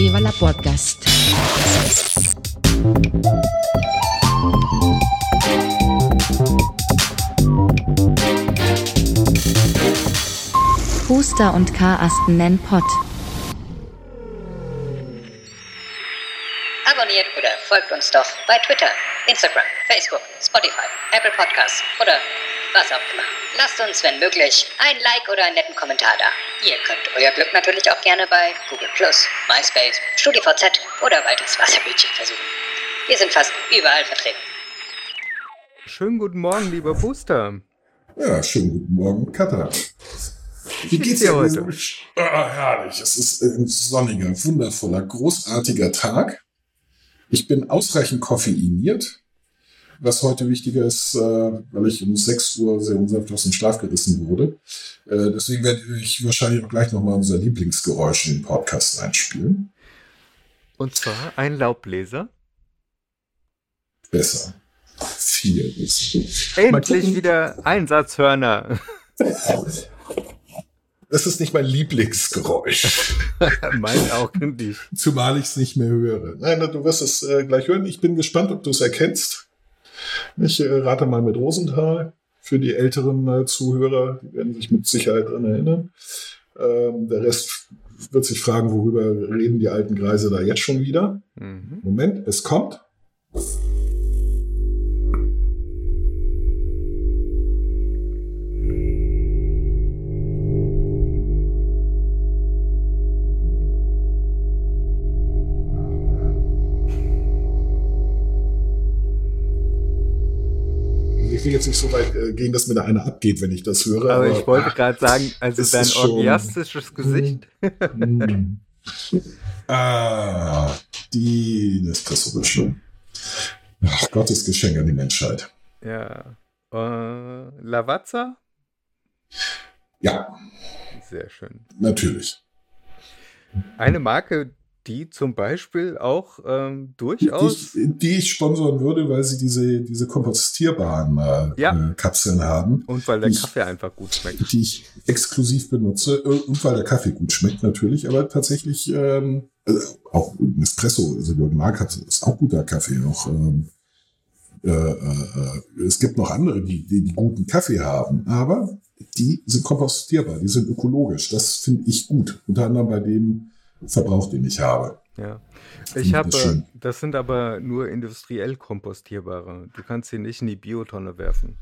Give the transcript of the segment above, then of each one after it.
Viva Podcast. Huster und Karasten nennen Pott. Abonniert oder folgt uns doch bei Twitter, Instagram, Facebook, Spotify, Apple Podcasts oder was auch immer. Lasst uns, wenn möglich, ein Like oder einen netten Kommentar da. Ihr könnt euer Glück natürlich auch gerne bei Google MySpace, StudiVZ oder Walters Wasserbütchen versuchen. Wir sind fast überall vertreten. Schönen guten Morgen, lieber Booster. Ja, schönen guten Morgen, Katha. Wie geht's dir heute? Ah, herrlich. Es ist ein sonniger, wundervoller, großartiger Tag. Ich bin ausreichend koffeiniert, was heute wichtiger ist, äh, weil ich um 6 Uhr sehr unsanft aus dem Schlaf gerissen wurde. Äh, deswegen werde ich wahrscheinlich auch gleich nochmal unser Lieblingsgeräusch in den Podcast einspielen. Und zwar ein Laubbläser. Besser. Viel besser. Endlich wieder Einsatzhörner. Das ist nicht mein Lieblingsgeräusch. mein auch nicht. Zumal ich es nicht mehr höre. Nein, du wirst es äh, gleich hören. Ich bin gespannt, ob du es erkennst. Ich äh, rate mal mit Rosenthal. Für die älteren äh, Zuhörer, die werden sich mit Sicherheit daran erinnern. Ähm, der Rest wird sich fragen, worüber reden die alten Greise da jetzt schon wieder. Mhm. Moment, es kommt. Ich will jetzt nicht so weit äh, gehen, dass mir da einer abgeht, wenn ich das höre. Aber, aber ich wollte gerade sagen, also dein orgiastisches Gesicht. Mm. ah, die Nespresso-Mischung. Ach, Gottes Geschenk an die Menschheit. Ja. Äh, Lavazza? Ja. Sehr schön. Natürlich. Eine Marke, die zum Beispiel auch ähm, durchaus. Die, die, ich sponsern würde, weil sie diese, diese kompostierbaren äh, ja. äh, Kapseln haben. Und weil der Kaffee ich, einfach gut schmeckt. Die ich exklusiv benutze. Äh, und weil der Kaffee gut schmeckt natürlich. Aber tatsächlich ähm, also auch Nespresso, also Jürgen Mark hat ist auch guter Kaffee. Auch, ähm, äh, äh, es gibt noch andere, die, die, die guten Kaffee haben. Aber die sind kompostierbar, die sind ökologisch. Das finde ich gut. Unter anderem bei dem Verbrauch, den ich habe. Ja. Ich habe, das, das, sind aber nur industriell kompostierbare. Du kannst sie nicht in die Biotonne werfen.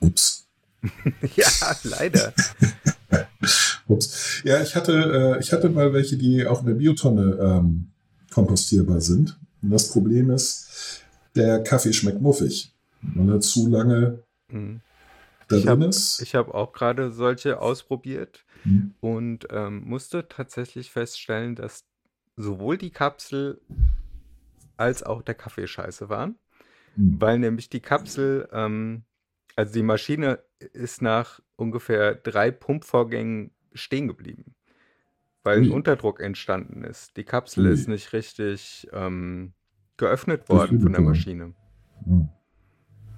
Ups. ja, leider. Ups. Ja, ich hatte, äh, ich hatte mal welche, die auch in der Biotonne ähm, kompostierbar sind. Und das Problem ist, der Kaffee schmeckt muffig. Wenn er zu lange mhm. da ich drin hab, ist. Ich habe auch gerade solche ausprobiert mhm. und ähm, musste tatsächlich feststellen, dass sowohl die Kapsel als auch der Kaffee scheiße waren, mhm. weil nämlich die Kapsel, ähm, also die Maschine ist nach ungefähr drei Pumpvorgängen stehen geblieben, weil ein Unterdruck entstanden ist. Die Kapsel ist nicht richtig ähm, geöffnet worden von der Maschine. Mhm.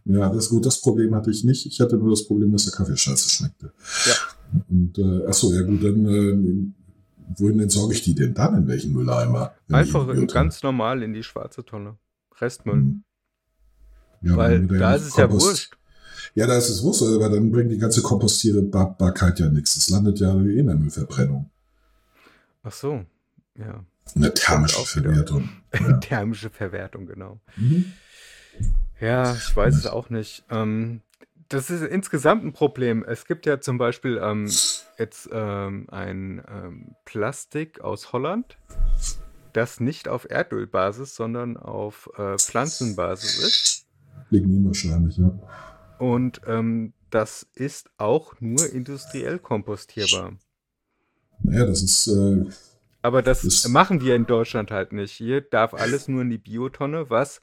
Ja, das ist gut. Das Problem hatte ich nicht. Ich hatte nur das Problem, dass der Kaffee scheiße schmeckte. Ja. Und äh, achso, ja gut, dann äh, wohin entsorge ich die denn dann? In welchen Mülleimer? Einfach in ganz normal in die schwarze Tonne. Restmüll. Hm. Ja, Weil da ist es Kompost ja wurscht. Ja, da ist es wurscht, aber dann bringt die ganze Kompostierbarkeit ja nichts. Es landet ja eh in der Müllverbrennung. Ach so, ja. Eine thermische Verwertung. Ja. thermische Verwertung, genau. Mhm. Ja, ich weiß es auch nicht. Ähm, das ist insgesamt ein Problem. Es gibt ja zum Beispiel ähm, jetzt ähm, ein ähm, Plastik aus Holland, das nicht auf Erdölbasis, sondern auf äh, Pflanzenbasis ist. Lignin wahrscheinlich, ja. Und ähm, das ist auch nur industriell kompostierbar. Naja, das ist. Äh, Aber das, das machen wir in Deutschland halt nicht. Hier darf alles nur in die Biotonne, was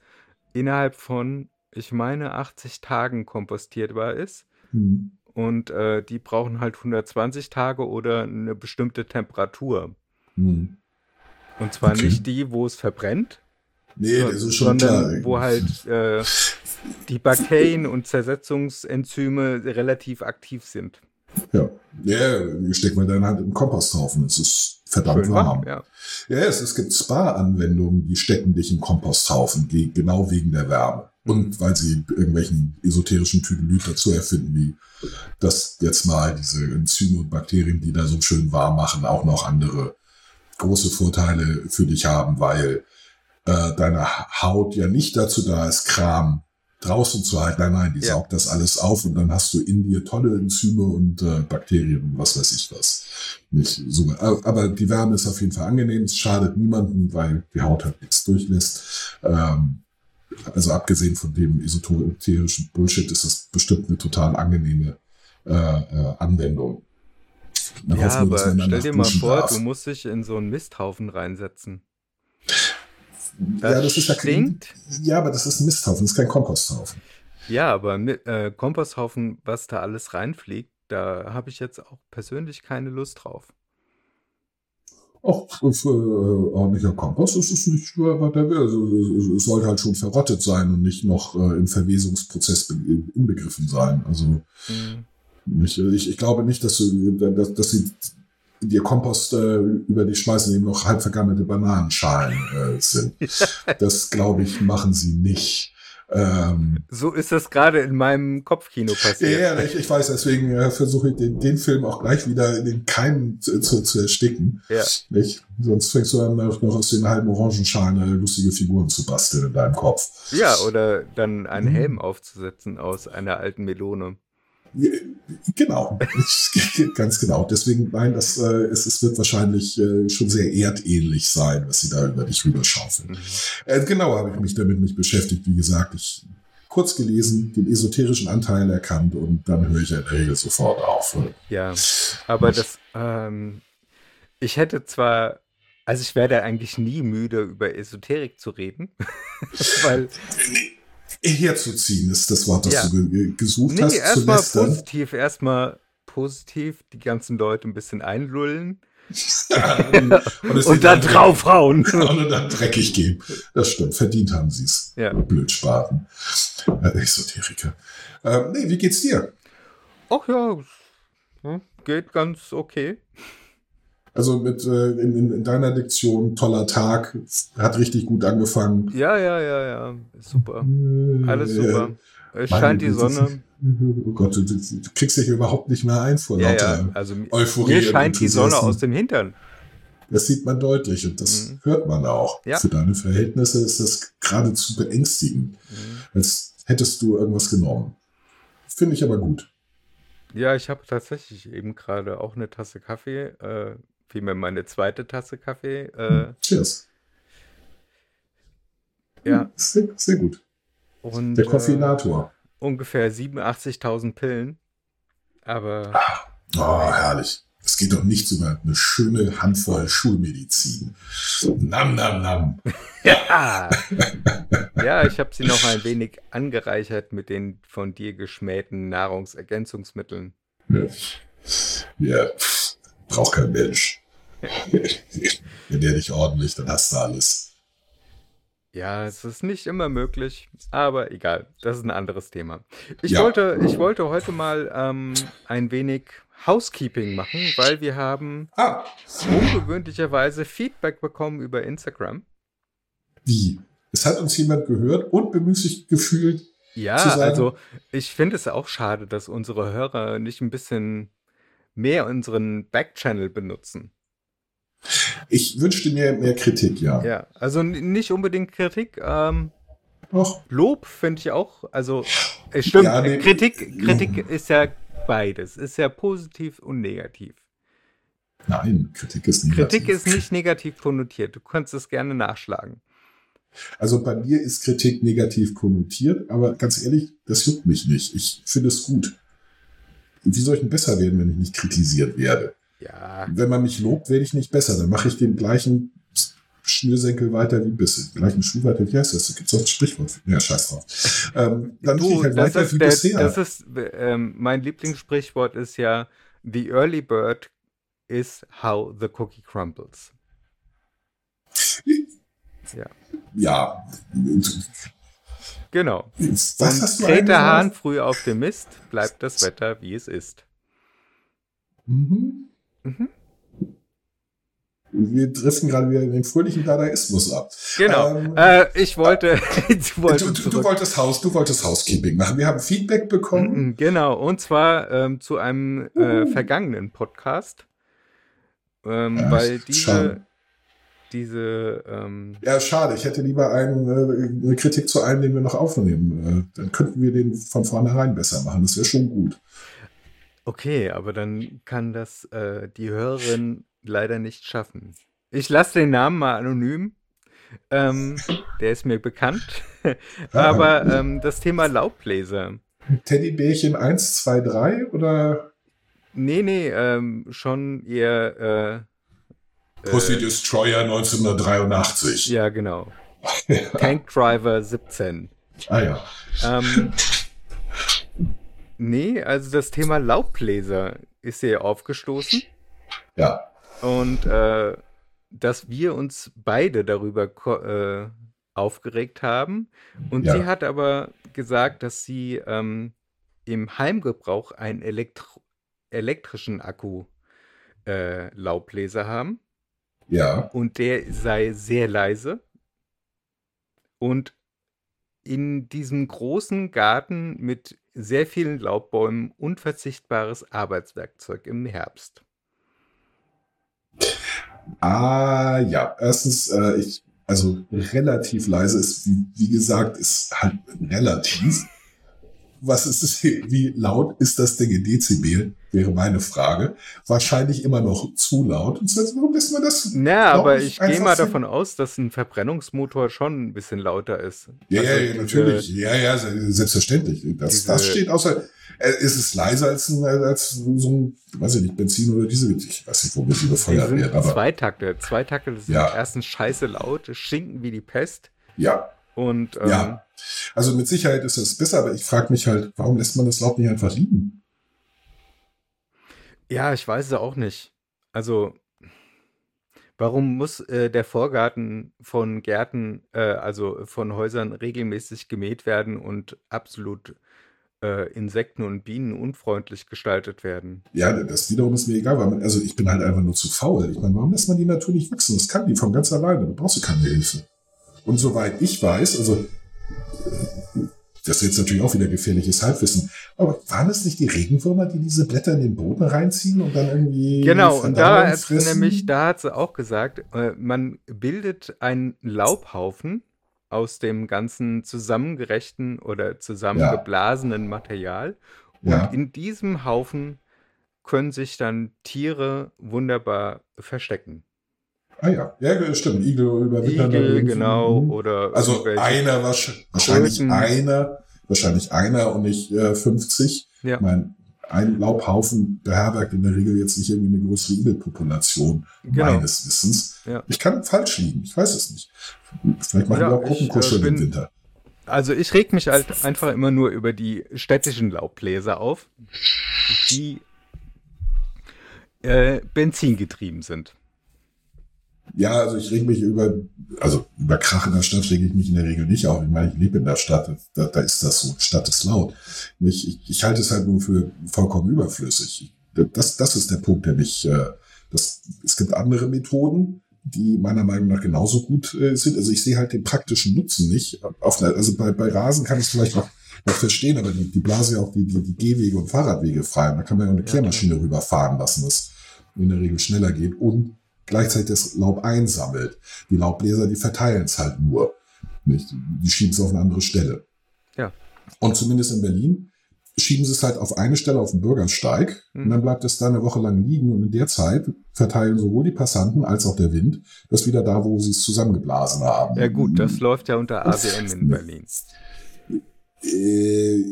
innerhalb von, ich meine, 80 Tagen kompostierbar ist. Mhm. Und äh, die brauchen halt 120 Tage oder eine bestimmte Temperatur. Mhm. Und zwar okay. nicht die, wo es verbrennt, nee, das ist schon sondern klar. wo halt äh, die Bakterien und Zersetzungsenzyme relativ aktiv sind. Ja, ja, steck mal deine Hand im Komposthaufen. Es ist verdammt Schön warm. ja. Ja, es, es gibt Spa-Anwendungen, die stecken dich im Komposthaufen, genau wegen der Wärme. Und weil sie irgendwelchen esoterischen Tüdelüt dazu erfinden, wie dass jetzt mal diese Enzyme und Bakterien, die da so schön warm machen, auch noch andere große Vorteile für dich haben, weil äh, deine Haut ja nicht dazu da ist, Kram draußen zu halten. Nein, nein, die ja. saugt das alles auf und dann hast du in dir tolle Enzyme und äh, Bakterien und was weiß ich was. Nicht so, aber die Wärme ist auf jeden Fall angenehm. Es schadet niemandem, weil die Haut halt nichts durchlässt. Ähm, also abgesehen von dem esoterischen Bullshit ist das bestimmt eine total angenehme äh, äh, Anwendung. Dann ja, aber stell dir mal vor, darf. du musst dich in so einen Misthaufen reinsetzen. Das ja, das ist ja kein, Ja, aber das ist ein Misthaufen, das ist kein Komposthaufen. Ja, aber äh, Komposthaufen, was da alles reinfliegt, da habe ich jetzt auch persönlich keine Lust drauf. Auch für äh, ordentlicher Kompost ist es nicht, was der will. Also, es sollte halt schon verrottet sein und nicht noch äh, im Verwesungsprozess inbegriffen sein. Also mhm. ich, ich, ich, glaube nicht, dass, dass, dass sie dir Kompost äh, über die schmeißen, eben noch halb vergammelte Bananenschalen äh, sind. das, glaube ich, machen sie nicht. Ähm, so ist das gerade in meinem Kopfkino passiert. Ja, ich, ich weiß, deswegen äh, versuche ich den, den Film auch gleich wieder in den Keimen zu, zu, zu ersticken. Ja. Nicht? Sonst fängst du dann noch, aus den halben Orangenschalen lustige Figuren zu basteln in deinem Kopf. Ja, oder dann einen mhm. Helm aufzusetzen aus einer alten Melone. Genau, ganz genau. Deswegen, nein, das, äh, es, es wird wahrscheinlich äh, schon sehr erdähnlich sein, was sie da über dich rüberschaufeln. Mhm. Äh, genau habe ich mich damit nicht beschäftigt. Wie gesagt, ich kurz gelesen, den esoterischen Anteil erkannt und dann höre ich in der Regel sofort auf. Ja, aber das, ähm, ich hätte zwar also ich werde eigentlich nie müde, über Esoterik zu reden, weil herzuziehen ist das Wort, das ja. du gesucht nee, hast. Erstmal positiv, erstmal positiv die ganzen Leute ein bisschen einlullen. und, und dann draufhauen. Und dann dreckig gehen. Das stimmt. Verdient haben sie es. Ja. Blödspaten. Äh, Esoteriker. Ähm, nee, wie geht's dir? Ach ja, geht ganz okay. Also mit äh, in, in, deiner Diktion toller Tag, hat richtig gut angefangen. Ja, ja, ja, ja, super. Alles äh, super. Es scheint die Sonne. Oh Gott, du, du, kriegst dich überhaupt nicht mehr ein vor ja, lauter ja. Also Euphorie. Mir scheint die Sonne aus dem Hintern. Das sieht man deutlich und das mhm. hört man auch. Ja. Für deine Verhältnisse ist das geradezu beängstigend, mhm. als hättest du irgendwas genommen. Finde ich aber gut. Ja, ich habe tatsächlich eben gerade auch eine Tasse Kaffee äh, vielmehr meine zweite Tasse Kaffee. Äh, Cheers. Ja. Sehr, sehr gut. Und, Der Koffeinator. Äh, ungefähr 87.000 Pillen. Aber. Ach, oh, herrlich. Es geht doch nichts über eine schöne Handvoll Schulmedizin. Nam, nam, nam. ja. ja, ich habe sie noch ein wenig angereichert mit den von dir geschmähten Nahrungsergänzungsmitteln. Ja. ja braucht kein Mensch. Wenn der nicht ordentlich, dann hast du alles. Ja, es ist nicht immer möglich, aber egal, das ist ein anderes Thema. Ich, ja. wollte, ich wollte heute mal ähm, ein wenig Housekeeping machen, weil wir haben ah. ungewöhnlicherweise Feedback bekommen über Instagram. Wie? Es hat uns jemand gehört und bemüßigt gefühlt. Ja, also ich finde es auch schade, dass unsere Hörer nicht ein bisschen mehr unseren Backchannel benutzen. Ich wünschte mir mehr Kritik, ja. Ja, also nicht unbedingt Kritik. Ähm, Lob finde ich auch. Also, es stimmt. Ja, nee, Kritik, Kritik ist ja beides. Ist ja positiv und negativ. Nein, Kritik ist negativ. Kritik ist nicht negativ konnotiert. Du kannst es gerne nachschlagen. Also bei mir ist Kritik negativ konnotiert, aber ganz ehrlich, das juckt mich nicht. Ich finde es gut. Wie soll ich denn besser werden, wenn ich nicht kritisiert werde? Ja. Wenn man mich lobt, werde ich nicht besser. Dann mache ich den gleichen Schnürsenkel weiter wie bisher. Gleichen Schuh weiter, wie heißt das? Da gibt es auch ein Sprichwort. Ja, scheiß drauf. Ähm, dann du, ich halt weiter wie der, bisher. Das ist, ähm, mein Lieblingssprichwort ist ja, the early bird is how the cookie crumbles. Ja. Ja. Genau. Was Und hast du der Hahn früh auf dem Mist, bleibt das Wetter, wie es ist. Mhm. Mhm. wir driften gerade wieder in den fröhlichen Dadaismus ab. Genau. Ähm, äh, ich wollte. du, du, du, wolltest Haus, du wolltest Housekeeping machen. Wir haben Feedback bekommen. Genau. Und zwar ähm, zu einem äh, vergangenen Podcast, ähm, ja, weil diese. Schade. Diese, ähm ja, schade. Ich hätte lieber einen, äh, eine Kritik zu einem, den wir noch aufnehmen. Äh, dann könnten wir den von vornherein besser machen. Das wäre schon gut. Okay, aber dann kann das äh, die Hörerin leider nicht schaffen. Ich lasse den Namen mal anonym. Ähm, der ist mir bekannt. Aber ähm, das Thema Laubbläser. Teddybärchen 1, 2, 3 oder? Nee, nee, ähm, schon eher. Äh, Pussy äh, Destroyer 1983. Ja, genau. Tank Driver 17. Ah ja. Ähm, nee, also das Thema Laubbläser ist hier aufgestoßen. Ja. Und äh, dass wir uns beide darüber äh, aufgeregt haben. Und ja. sie hat aber gesagt, dass sie ähm, im Heimgebrauch einen Elektro elektrischen Akku äh, Laubbläser haben. Ja. Und der sei sehr leise. Und in diesem großen Garten mit sehr vielen Laubbäumen unverzichtbares Arbeitswerkzeug im Herbst. Ah, ja. Erstens, äh, ich, also relativ leise ist, wie, wie gesagt, ist halt relativ. Was ist es, wie laut ist das Ding in Dezibel? Wäre meine Frage. Wahrscheinlich immer noch zu laut. Und das warum lässt man das? Na, aber ich gehe mal davon aus, dass ein Verbrennungsmotor schon ein bisschen lauter ist. Ja, also ja, ja natürlich. Ja, ja, selbstverständlich. Das, das steht außer, äh, ist es leiser als, ein, als so ein, weiß ich nicht, Benzin oder Diesel. Ich weiß nicht, womit sie befeuert werden. Aber Zweitakte. Zweitakte sind ja. erstens scheiße laut, schinken wie die Pest. Ja. Und, ähm, ja. Also mit Sicherheit ist es besser, aber ich frage mich halt, warum lässt man das Laub nicht einfach liegen? Ja, ich weiß es auch nicht. Also, warum muss äh, der Vorgarten von Gärten, äh, also von Häusern regelmäßig gemäht werden und absolut äh, Insekten und Bienen unfreundlich gestaltet werden. Ja, das wiederum ist mir egal, weil man, also ich bin halt einfach nur zu faul. Ich meine, warum lässt man die natürlich wachsen? Das kann die von ganz alleine, da brauchst du keine Hilfe. Und soweit ich weiß, also das ist jetzt natürlich auch wieder gefährliches Halbwissen. Aber waren es nicht die Regenwürmer, die diese Blätter in den Boden reinziehen und dann irgendwie. Genau, und da hat nämlich, da hat sie auch gesagt, äh, man bildet einen Laubhaufen aus dem ganzen zusammengerechten oder zusammengeblasenen ja. Material. Und ja. in diesem Haufen können sich dann Tiere wunderbar verstecken. Ah ja, ja, stimmt. Igel überwintern. Igel, genau. Mhm. Oder also einer, wahrscheinlich einer, wahrscheinlich einer und nicht äh, 50. Ja. Ich mein, ein Laubhaufen beherbergt in der Regel jetzt nicht irgendwie eine größere Igelpopulation, genau. meines Wissens. Ja. Ich kann falsch liegen, ich weiß es nicht. Vielleicht machen ja, wir auch Gruppenkuscheln äh, im Winter. Also ich reg mich halt einfach immer nur über die städtischen Laubbläser auf, die äh, benzingetrieben sind. Ja, also ich reg mich über, also über Krach in der Stadt rege ich mich in der Regel nicht auf. Ich meine, ich lebe in der Stadt, da, da ist das so, Stadt ist laut. Ich, ich, ich halte es halt nur für vollkommen überflüssig. Das, das ist der Punkt, der mich, äh, das, es gibt andere Methoden, die meiner Meinung nach genauso gut äh, sind. Also ich sehe halt den praktischen Nutzen nicht. Auf also bei, bei Rasen kann ich es vielleicht noch, noch verstehen, aber die, die blase ja auch die, die, die Gehwege und Fahrradwege frei. Und da kann man ja eine Kehrmaschine rüberfahren lassen, das in der Regel schneller geht und gleichzeitig das Laub einsammelt. Die Laubbläser, die verteilen es halt nur. Nicht? Die schieben es auf eine andere Stelle. Ja. Und zumindest in Berlin schieben sie es halt auf eine Stelle auf den Bürgersteig mhm. und dann bleibt es da eine Woche lang liegen und in der Zeit verteilen sowohl die Passanten als auch der Wind das wieder da, wo sie es zusammengeblasen haben. Ja gut, das läuft ja unter ABM in Berlin. Äh,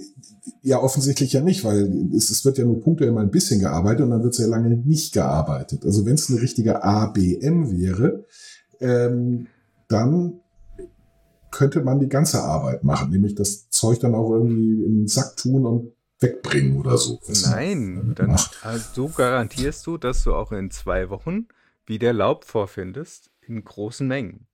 ja, offensichtlich ja nicht, weil es, es wird ja nur Punkte immer ein bisschen gearbeitet und dann wird sehr lange nicht gearbeitet. Also wenn es eine richtige ABM wäre, ähm, dann könnte man die ganze Arbeit machen, nämlich das Zeug dann auch irgendwie in den Sack tun und wegbringen oder so. Nein, dann also so garantierst du, dass du auch in zwei Wochen wieder Laub vorfindest in großen Mengen.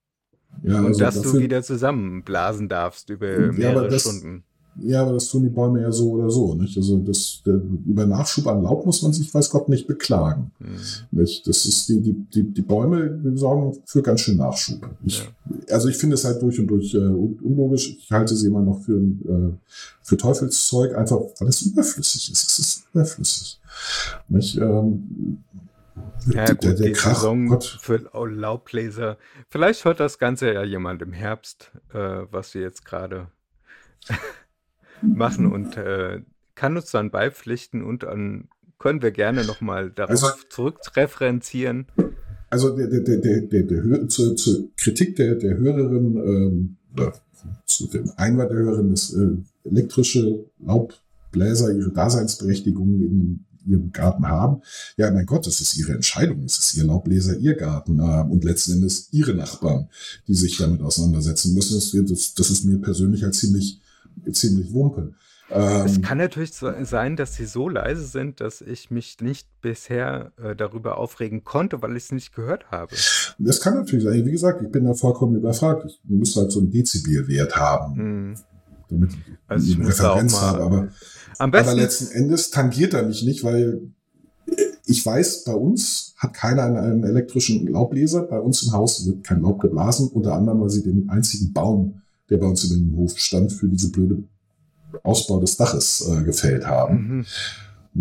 Ja, und also dass dafür, du wieder zusammenblasen darfst über mehrere ja, das, Stunden. Ja, aber das tun die Bäume ja so oder so. Nicht? Also das, der, über Nachschub an Laub muss man sich, weiß Gott, nicht beklagen. Mhm. Nicht? Das ist die, die, die, die Bäume sorgen für ganz schön Nachschub. Ich, ja. Also ich finde es halt durch und durch äh, unlogisch. Ich halte sie immer noch für, äh, für Teufelszeug, einfach weil es überflüssig ist. Es ist überflüssig. Nicht? Ähm, ja, der, gut, der, der die Krach, Saison Gott. für Laubbläser. Vielleicht hört das Ganze ja jemand im Herbst, äh, was wir jetzt gerade machen und äh, kann uns dann beipflichten und dann können wir gerne nochmal darauf also, zurückreferenzieren. Also der, der, der, der, der, der zur, zur Kritik der, der Hörerin, ähm, zu dem Einwand der Hörerin, dass äh, elektrische Laubbläser ihre Daseinsberechtigung in ihrem Garten haben. Ja, mein Gott, das ist ihre Entscheidung. Es ist ihr Laubbläser, ihr Garten äh, und letzten Endes ihre Nachbarn, die sich damit auseinandersetzen müssen. Das, das ist mir persönlich halt ziemlich, ziemlich Wumpe. Ähm, es kann natürlich sein, dass sie so leise sind, dass ich mich nicht bisher äh, darüber aufregen konnte, weil ich es nicht gehört habe. Das kann natürlich sein. Wie gesagt, ich bin da vollkommen überfragt. Ich muss halt so einen Dezibelwert haben. Hm. Damit also ich eine Referenz habe. Aber, aber letzten Endes tangiert er mich nicht, weil ich weiß, bei uns hat keiner einen, einen elektrischen Laubbläser. Bei uns im Haus wird kein Laub geblasen, unter anderem, weil sie den einzigen Baum, der bei uns in dem Hof stand, für diese blöde Ausbau des Daches äh, gefällt haben. Mhm.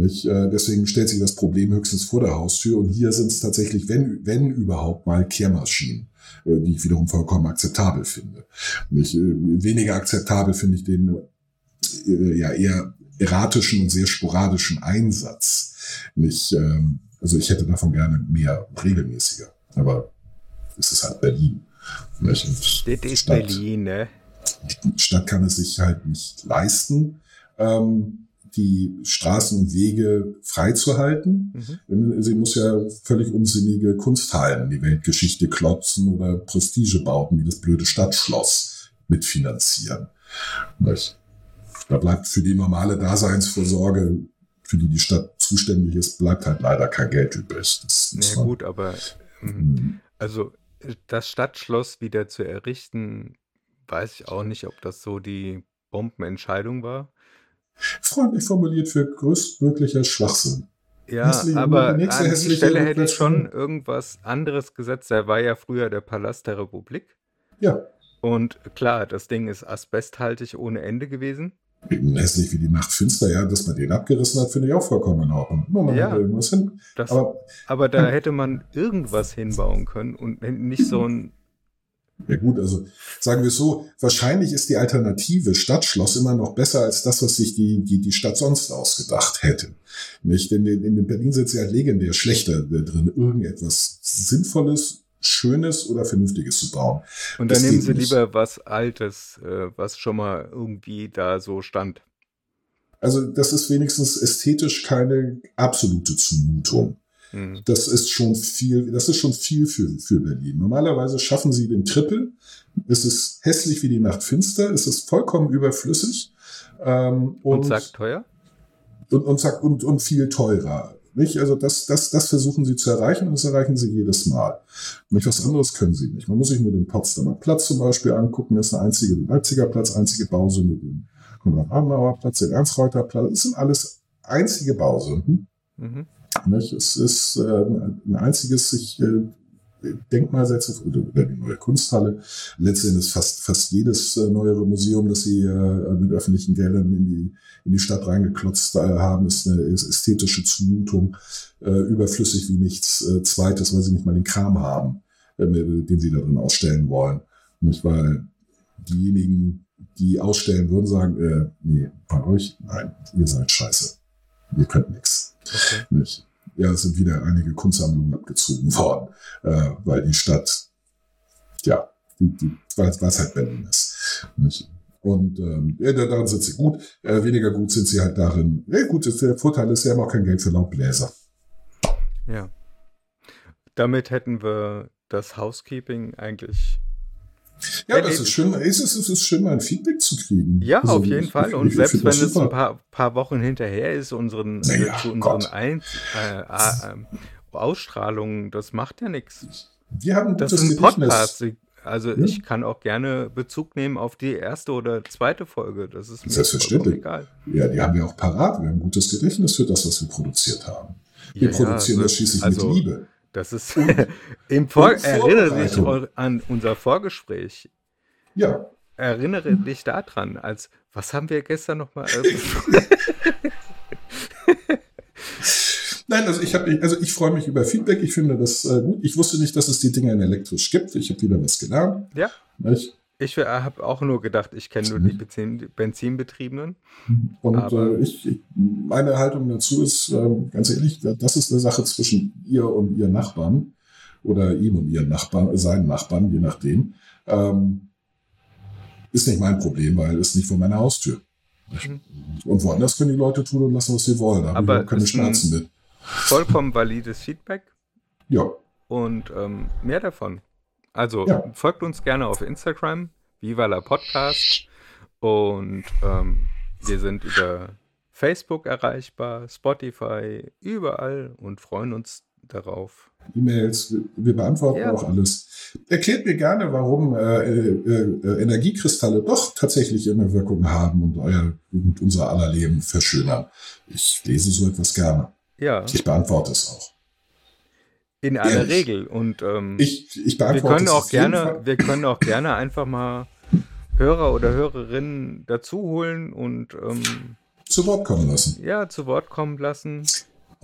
Äh, deswegen stellt sich das Problem höchstens vor der Haustür. Und hier sind es tatsächlich, wenn, wenn überhaupt mal Kehrmaschinen, äh, die ich wiederum vollkommen akzeptabel finde. Nicht? Äh, weniger akzeptabel finde ich den äh, ja eher erratischen und sehr sporadischen Einsatz. Nicht, ähm, also ich hätte davon gerne mehr regelmäßiger. Aber es ist halt Berlin. Nicht? Das ist Stadt, Berlin, ne? Stadt kann es sich halt nicht leisten. Ähm, die Straßen und Wege freizuhalten. Mhm. Sie muss ja völlig unsinnige Kunsthallen, die Weltgeschichte klotzen oder Prestigebauten wie das blöde Stadtschloss mitfinanzieren. Da bleibt für die normale Daseinsvorsorge, für die die Stadt zuständig ist, bleibt halt leider kein Geld übrig. Das, das ja gut, aber mhm. also das Stadtschloss wieder zu errichten, weiß ich auch nicht, ob das so die Bombenentscheidung war. Freundlich formuliert für größtmöglicher Schwachsinn. Ja, hässliche, aber an der Stelle hätte ich schon irgendwas anderes gesetzt. Der war ja früher der Palast der Republik. Ja. Und klar, das Ding ist asbesthaltig ohne Ende gewesen. Hässlich wie die Nacht finster, ja, dass man den abgerissen hat, finde ich auch vollkommen in Ordnung. Man ja, irgendwas hin. Das, aber, aber da hätte man irgendwas hinbauen können und nicht so ein ja gut, also sagen wir es so, wahrscheinlich ist die Alternative Stadtschloss immer noch besser als das, was sich die, die, die Stadt sonst ausgedacht hätte. Nicht? In, in, in Berlin sind sie halt legendär schlechter drin, irgendetwas Sinnvolles, Schönes oder Vernünftiges zu bauen. Und dann nehmen sie nicht. lieber was Altes, äh, was schon mal irgendwie da so stand. Also das ist wenigstens ästhetisch keine absolute Zumutung. Mhm. Das ist schon viel, das ist schon viel für, für Berlin. Normalerweise schaffen sie den Triple. Es ist hässlich wie die Nacht finster. Es ist vollkommen überflüssig. Ähm, und, und sagt teuer? Und, und, sagt, und, und viel teurer. Nicht? Also das, das, das versuchen sie zu erreichen und das erreichen sie jedes Mal. Nicht was anderes können sie nicht. Man muss sich nur den Potsdamer Platz zum Beispiel angucken. Das ist der einzige Leipziger Platz, einzige Bausünde, den Konrad-Adenauer-Platz, den Ernst-Reuter-Platz. Das sind alles einzige Bausünden. Mhm. Nicht? Es ist äh, ein einziges sich äh, Denkmal setze oder die neue Kunsthalle. Letztendlich fast, fast jedes äh, neuere Museum, das sie äh, mit öffentlichen Geldern in die, in die Stadt reingeklotzt äh, haben, ist eine ästhetische Zumutung, überflüssig wie nichts Zweites, weil sie nicht mal den Kram haben, den sie darin ausstellen wollen. Nicht, weil diejenigen, die ausstellen würden, sagen, äh, nee, bei euch, nein, ihr seid scheiße. Ihr könnt nichts. Okay. Nicht? Ja, sind wieder einige Kunstsammlungen abgezogen worden, äh, weil die Stadt, ja, weil, es halt Berlin ist. Nicht? Und ähm, ja, daran sind sie gut. Äh, weniger gut sind sie halt darin. Ja, gut, der Vorteil ist, sie haben auch kein Geld für Laubbläser. Ja. Damit hätten wir das Housekeeping eigentlich ja, das ist schön. Es ist, es ist schön, mal ein Feedback zu kriegen. Ja, also, auf jeden Fall. Und selbst wenn es ein paar, paar, Wochen hinterher ist, unseren, naja, zu unseren ein, äh, äh, Ausstrahlungen, das macht ja nichts. Wir haben das ist ein Podcast. Also ja. ich kann auch gerne Bezug nehmen auf die erste oder zweite Folge. Das ist mir Selbstverständlich. egal. Ja, die haben wir auch parat. Wir haben ein gutes Gedächtnis für das, was wir produziert haben. Wir ja, produzieren ja, das schließlich also, mit Liebe. Das ist im Vor erinnere dich an unser Vorgespräch. Ja. Erinnere dich daran, als was haben wir gestern nochmal? Äh, Nein, also ich habe, also ich freue mich über Feedback. Ich finde das äh, gut. Ich wusste nicht, dass es die Dinger in elektrisch gibt. Ich habe wieder was gelernt. Ja. Nicht? Ich habe auch nur gedacht, ich kenne nur die mhm. Benzin, Benzinbetriebenen. Und äh, ich, ich, meine Haltung dazu ist, äh, ganz ehrlich, das ist eine Sache zwischen ihr und ihren Nachbarn oder ihm und ihren Nachbarn, seinen Nachbarn, je nachdem. Ähm, ist nicht mein Problem, weil es nicht vor meiner Haustür. Mhm. Und woanders können die Leute tun und lassen, was sie wollen. Da habe ich keine Schmerzen mit. Vollkommen valides Feedback. Ja. Und ähm, mehr davon. Also ja. folgt uns gerne auf Instagram, Viva la Podcast. Und ähm, wir sind über Facebook erreichbar, Spotify, überall und freuen uns darauf. E-Mails, wir beantworten ja. auch alles. Erklärt mir gerne, warum äh, äh, äh, Energiekristalle doch tatsächlich eine Wirkung haben und euer und unser aller Leben verschönern. Ich lese so etwas gerne. Ja. Ich beantworte es auch. In aller Ehrlich. Regel. Und ähm, ich, ich beantworte wir können auch gerne, wir können auch gerne einfach mal Hörer oder Hörerinnen dazu holen und ähm, zu Wort kommen lassen. Ja, zu Wort kommen lassen.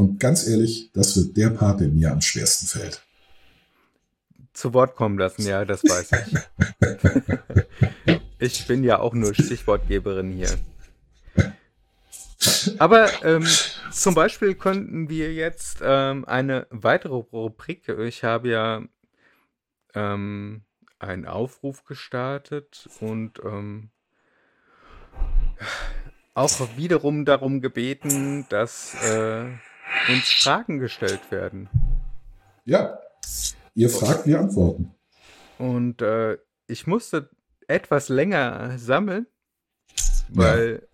Und ganz ehrlich, das wird der Part, der mir am schwersten fällt. Zu Wort kommen lassen, ja, das weiß ich. ich bin ja auch nur Stichwortgeberin hier. Aber ähm, zum Beispiel könnten wir jetzt ähm, eine weitere Rubrik, ich habe ja ähm, einen Aufruf gestartet und ähm, auch wiederum darum gebeten, dass äh, uns Fragen gestellt werden. Ja, ihr fragt, wir antworten. Und äh, ich musste etwas länger sammeln, weil ja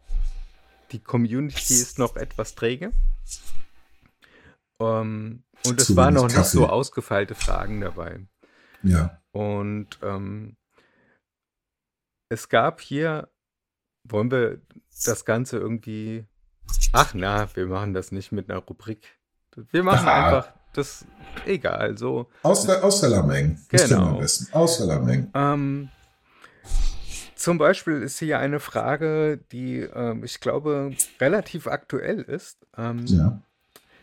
die Community ist noch etwas träge. Um, ähm, und es waren noch nicht so ausgefeilte Fragen dabei. Ja. Und ähm, es gab hier, wollen wir das Ganze irgendwie. Ach na, wir machen das nicht mit einer Rubrik. Wir machen Aha. einfach das. Egal, so. Aus der, aus der Lameng. Genau. Aus der Lameng. Ähm, zum Beispiel ist hier eine Frage, die ähm, ich glaube relativ aktuell ist. Ähm, ja.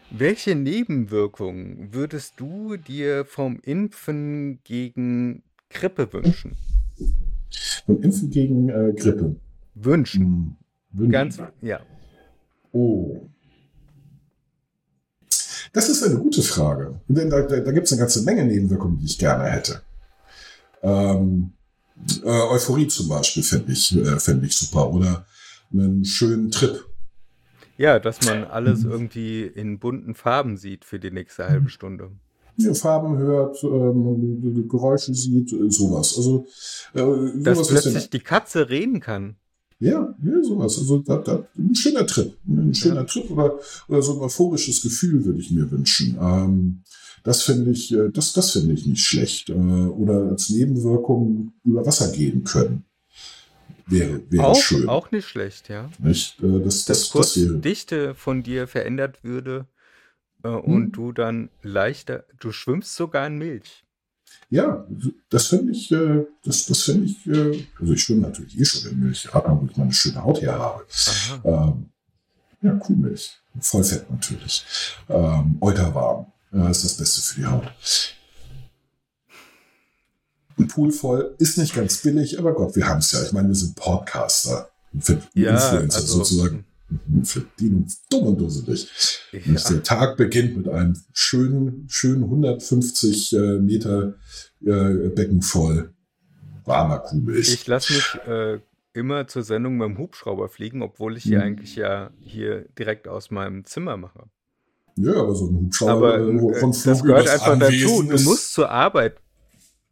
Welche Nebenwirkungen würdest du dir vom Impfen gegen Grippe wünschen? Vom Impfen gegen äh, Grippe? Wünschen. Hm, wünschen. Ganz, ja. Oh. Das ist eine gute Frage. Denn da, da, da gibt es eine ganze Menge Nebenwirkungen, die ich gerne hätte. Ähm, äh, Euphorie zum Beispiel fände ich, äh, fänd ich super. Oder einen schönen Trip. Ja, dass man alles irgendwie in bunten Farben sieht für die nächste halbe Stunde. Ja, Farben hört, ähm, Geräusche sieht, äh, sowas. Also, äh, sowas, Dass plötzlich die Katze reden kann. Ja, ja, sowas. Also da, da, ein schöner Trip. Ein schöner ja. Trip oder, oder so ein euphorisches Gefühl würde ich mir wünschen. Ähm, das finde ich, äh, das, das finde ich nicht schlecht. Äh, oder als Nebenwirkung über Wasser gehen können. Wäre, wäre auch, schön. Auch nicht schlecht, ja. Nicht? Äh, das, das, das, das. Dichte von dir verändert würde und hm. du dann leichter, du schwimmst sogar in Milch. Ja, das finde ich, das, das finde ich, also ich schwimme natürlich eh schon in Milch, wo ich meine schöne Haut her habe. Ähm, ja, Kuhmilch. Vollfett natürlich. Ähm, Euterwarm ja, ist das Beste für die Haut. Ein Pool voll ist nicht ganz billig, aber Gott, wir haben es ja. Ich meine, wir sind Podcaster, ja, Influencer also, sozusagen. Verdienen dumm und dusselig. Ja. Der Tag beginnt mit einem schönen, schönen 150 äh, Meter äh, Becken voll warmer Kuhmilch. Ich lasse mich äh, immer zur Sendung mit dem Hubschrauber fliegen, obwohl ich hier hm. eigentlich ja hier direkt aus meinem Zimmer mache. Ja, aber so ein Hubschrauber aber, äh, von Flug das gehört einfach dazu. Du musst zur Arbeit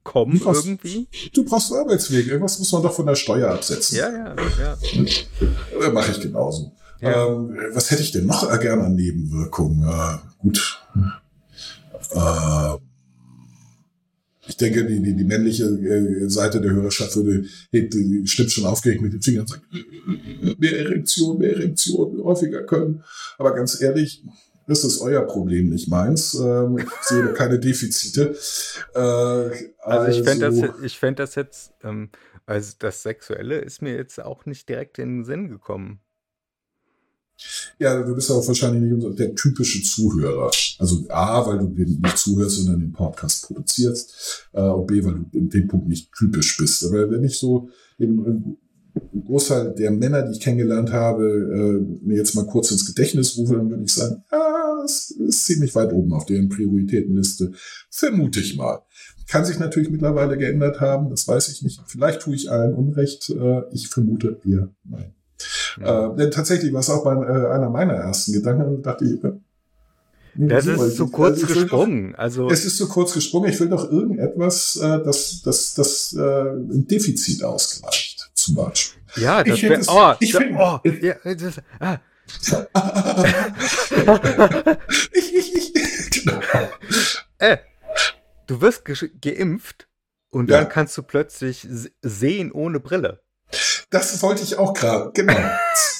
kommen du brauchst, irgendwie. Du brauchst einen Arbeitsweg. Irgendwas muss man doch von der Steuer absetzen. Ja, ja, ja. Mache ich genauso. Ja. Ähm, was hätte ich denn noch gerne an Nebenwirkungen? Äh, gut. Äh, Ich denke, die, die, die männliche äh, Seite der Hörerschaft würde, hebt, stimmt schon aufgeregt mit den Fingern und sagt, mehr Erektion, mehr Erektion, häufiger können. Aber ganz ehrlich, das ist euer Problem, nicht meins. Ähm, ich sehe keine Defizite. Äh, also, also, ich fände das, ich fänd das jetzt, ähm, also das Sexuelle ist mir jetzt auch nicht direkt in den Sinn gekommen. Ja, du bist auch wahrscheinlich nicht der typische Zuhörer. Also A, weil du den nicht zuhörst, sondern den Podcast produzierst. Äh, und B, weil du in dem Punkt nicht typisch bist. Aber wenn ich so im, im Großteil der Männer, die ich kennengelernt habe, äh, mir jetzt mal kurz ins Gedächtnis rufe, dann würde ich sagen, ah, das ist ziemlich weit oben auf deren Prioritätenliste. Vermute ich mal. Kann sich natürlich mittlerweile geändert haben, das weiß ich nicht. Vielleicht tue ich allen Unrecht. Äh, ich vermute eher nein. Ja. Äh, denn tatsächlich war es auch mein, äh, einer meiner ersten Gedanken. Dachte ich, äh, das ist zu kurz also gesprungen. Doch, also es ist zu kurz gesprungen. Ich will doch irgendetwas, äh, das, das, das äh, ein Defizit ausgleicht, zum Beispiel. Ja, das wäre. Oh, ich find, oh, ja, das, ah. ich, ich, ich. Genau. Äh, du wirst ge geimpft und ja. dann kannst du plötzlich sehen ohne Brille. Das wollte ich auch gerade, genau.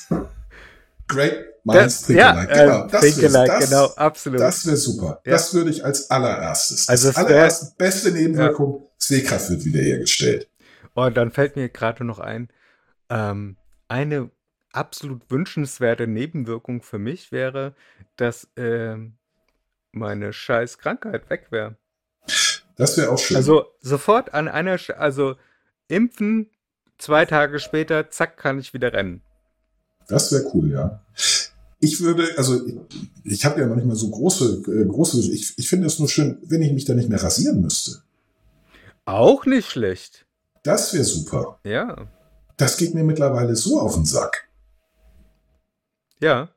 Great minds think ja, alike. Genau, äh, das, think alike, das, genau, absolut. Das wäre super. Ja. Das würde ich als allererstes. Also das allererste, beste Nebenwirkung, ja. Sehkraft wird wiederhergestellt. Und oh, dann fällt mir gerade noch ein, ähm, eine absolut wünschenswerte Nebenwirkung für mich wäre, dass äh, meine scheiß Krankheit weg wäre. Das wäre auch schön. Also sofort an einer, also impfen, zwei Tage später, zack, kann ich wieder rennen. Das wäre cool, ja. Ich würde, also ich, ich habe ja noch nicht mal so große, äh, große, ich, ich finde es nur schön, wenn ich mich da nicht mehr rasieren müsste. Auch nicht schlecht. Das wäre super. Ja. Das geht mir mittlerweile so auf den Sack. Ja.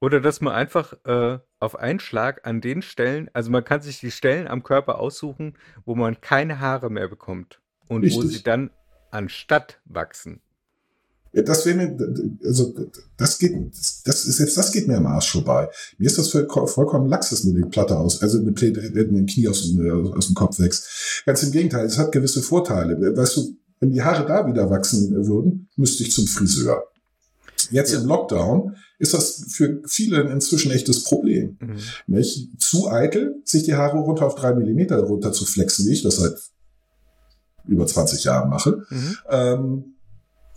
Oder dass man einfach äh, auf einen Schlag an den Stellen, also man kann sich die Stellen am Körper aussuchen, wo man keine Haare mehr bekommt. Und Richtig. wo sie dann anstatt wachsen. Ja, das wäre mir, also das geht, das ist jetzt, das geht mir am Arsch vorbei. Mir ist das vollkommen lax, dass mir die Platte aus, also wenn ein Knie aus, aus dem Kopf wächst. Ganz im Gegenteil, es hat gewisse Vorteile. Weißt du, wenn die Haare da wieder wachsen würden, müsste ich zum Friseur. Jetzt ja. im Lockdown ist das für viele inzwischen echtes Problem. Mhm. Nicht? Zu eitel, sich die Haare runter auf drei Millimeter runter zu flexen, wie ich das seit über 20 Jahren mache. Mhm. Ähm,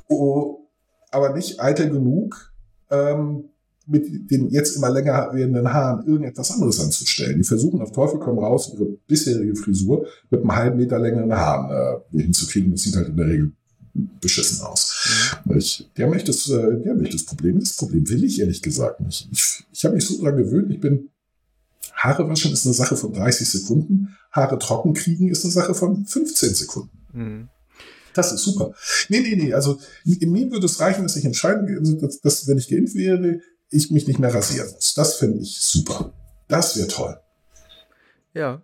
oh, aber nicht eitel genug, ähm, mit den jetzt immer länger werdenden Haaren irgendetwas anderes anzustellen. Die versuchen auf Teufel komm raus, ihre bisherige Frisur mit einem halben Meter längeren Haaren äh, hinzukriegen. Das sieht halt in der Regel beschissen aus. Mhm. Ich, die, haben echt das, äh, haben echt das Problem. Das Problem will ich ehrlich gesagt nicht. Ich, ich habe mich so daran gewöhnt, ich bin Haare waschen ist eine Sache von 30 Sekunden, Haare trocken kriegen ist eine Sache von 15 Sekunden. Mhm. Das ist super. Nee, nee, nee. Also mir würde es reichen, dass ich entscheiden, dass, dass wenn ich geimpft wäre, ich mich nicht mehr rasieren muss. Das finde ich super. Das wäre toll. Ja.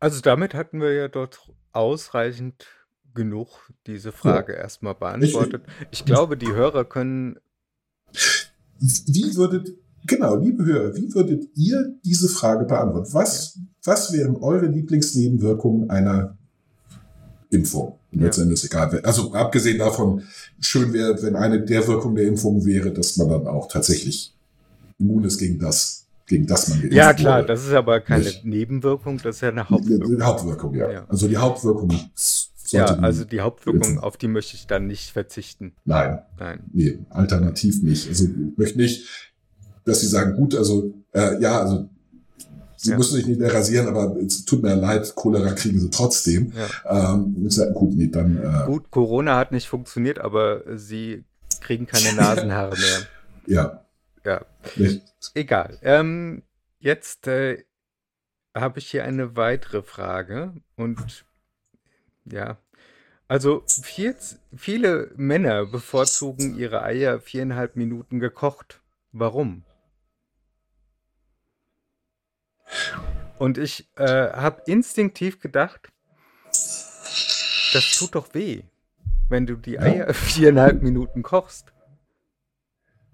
Also damit hatten wir ja dort ausreichend genug diese Frage ja. erstmal beantwortet. Ich, ich glaube, die Hörer können. Wie würdet, genau, liebe Hörer, wie würdet ihr diese Frage beantworten? Was, ja. was wären eure Lieblingsnebenwirkungen einer Impfung. Und letztendlich egal. Also abgesehen davon, schön wäre, wenn eine der Wirkungen der Impfung wäre, dass man dann auch tatsächlich immun ist gegen das, gegen das man geimpft Ja, klar, wurde. das ist aber keine Nicht. Nebenwirkung, das ist ja eine Hauptwirkung. Die Hauptwirkung, ja. ja. Also die Hauptwirkung ja, also die Hauptwirkung, impfen. auf die möchte ich dann nicht verzichten. Nein. Nein. Nee, alternativ nicht. Also ich möchte nicht, dass sie sagen, gut, also äh, ja, also Sie ja. müssen sich nicht mehr rasieren, aber es tut mir leid, Cholera kriegen sie trotzdem. Ja. Ähm, gut, nee, dann, äh, gut, Corona hat nicht funktioniert, aber sie kriegen keine Nasenhaare mehr. Ja. Ja. Nicht. Egal. Ähm, jetzt äh, habe ich hier eine weitere Frage und ja, also viel, viele Männer bevorzugen ihre Eier viereinhalb Minuten gekocht. Warum? Und ich äh, habe instinktiv gedacht, das tut doch weh, wenn du die Eier viereinhalb Minuten kochst.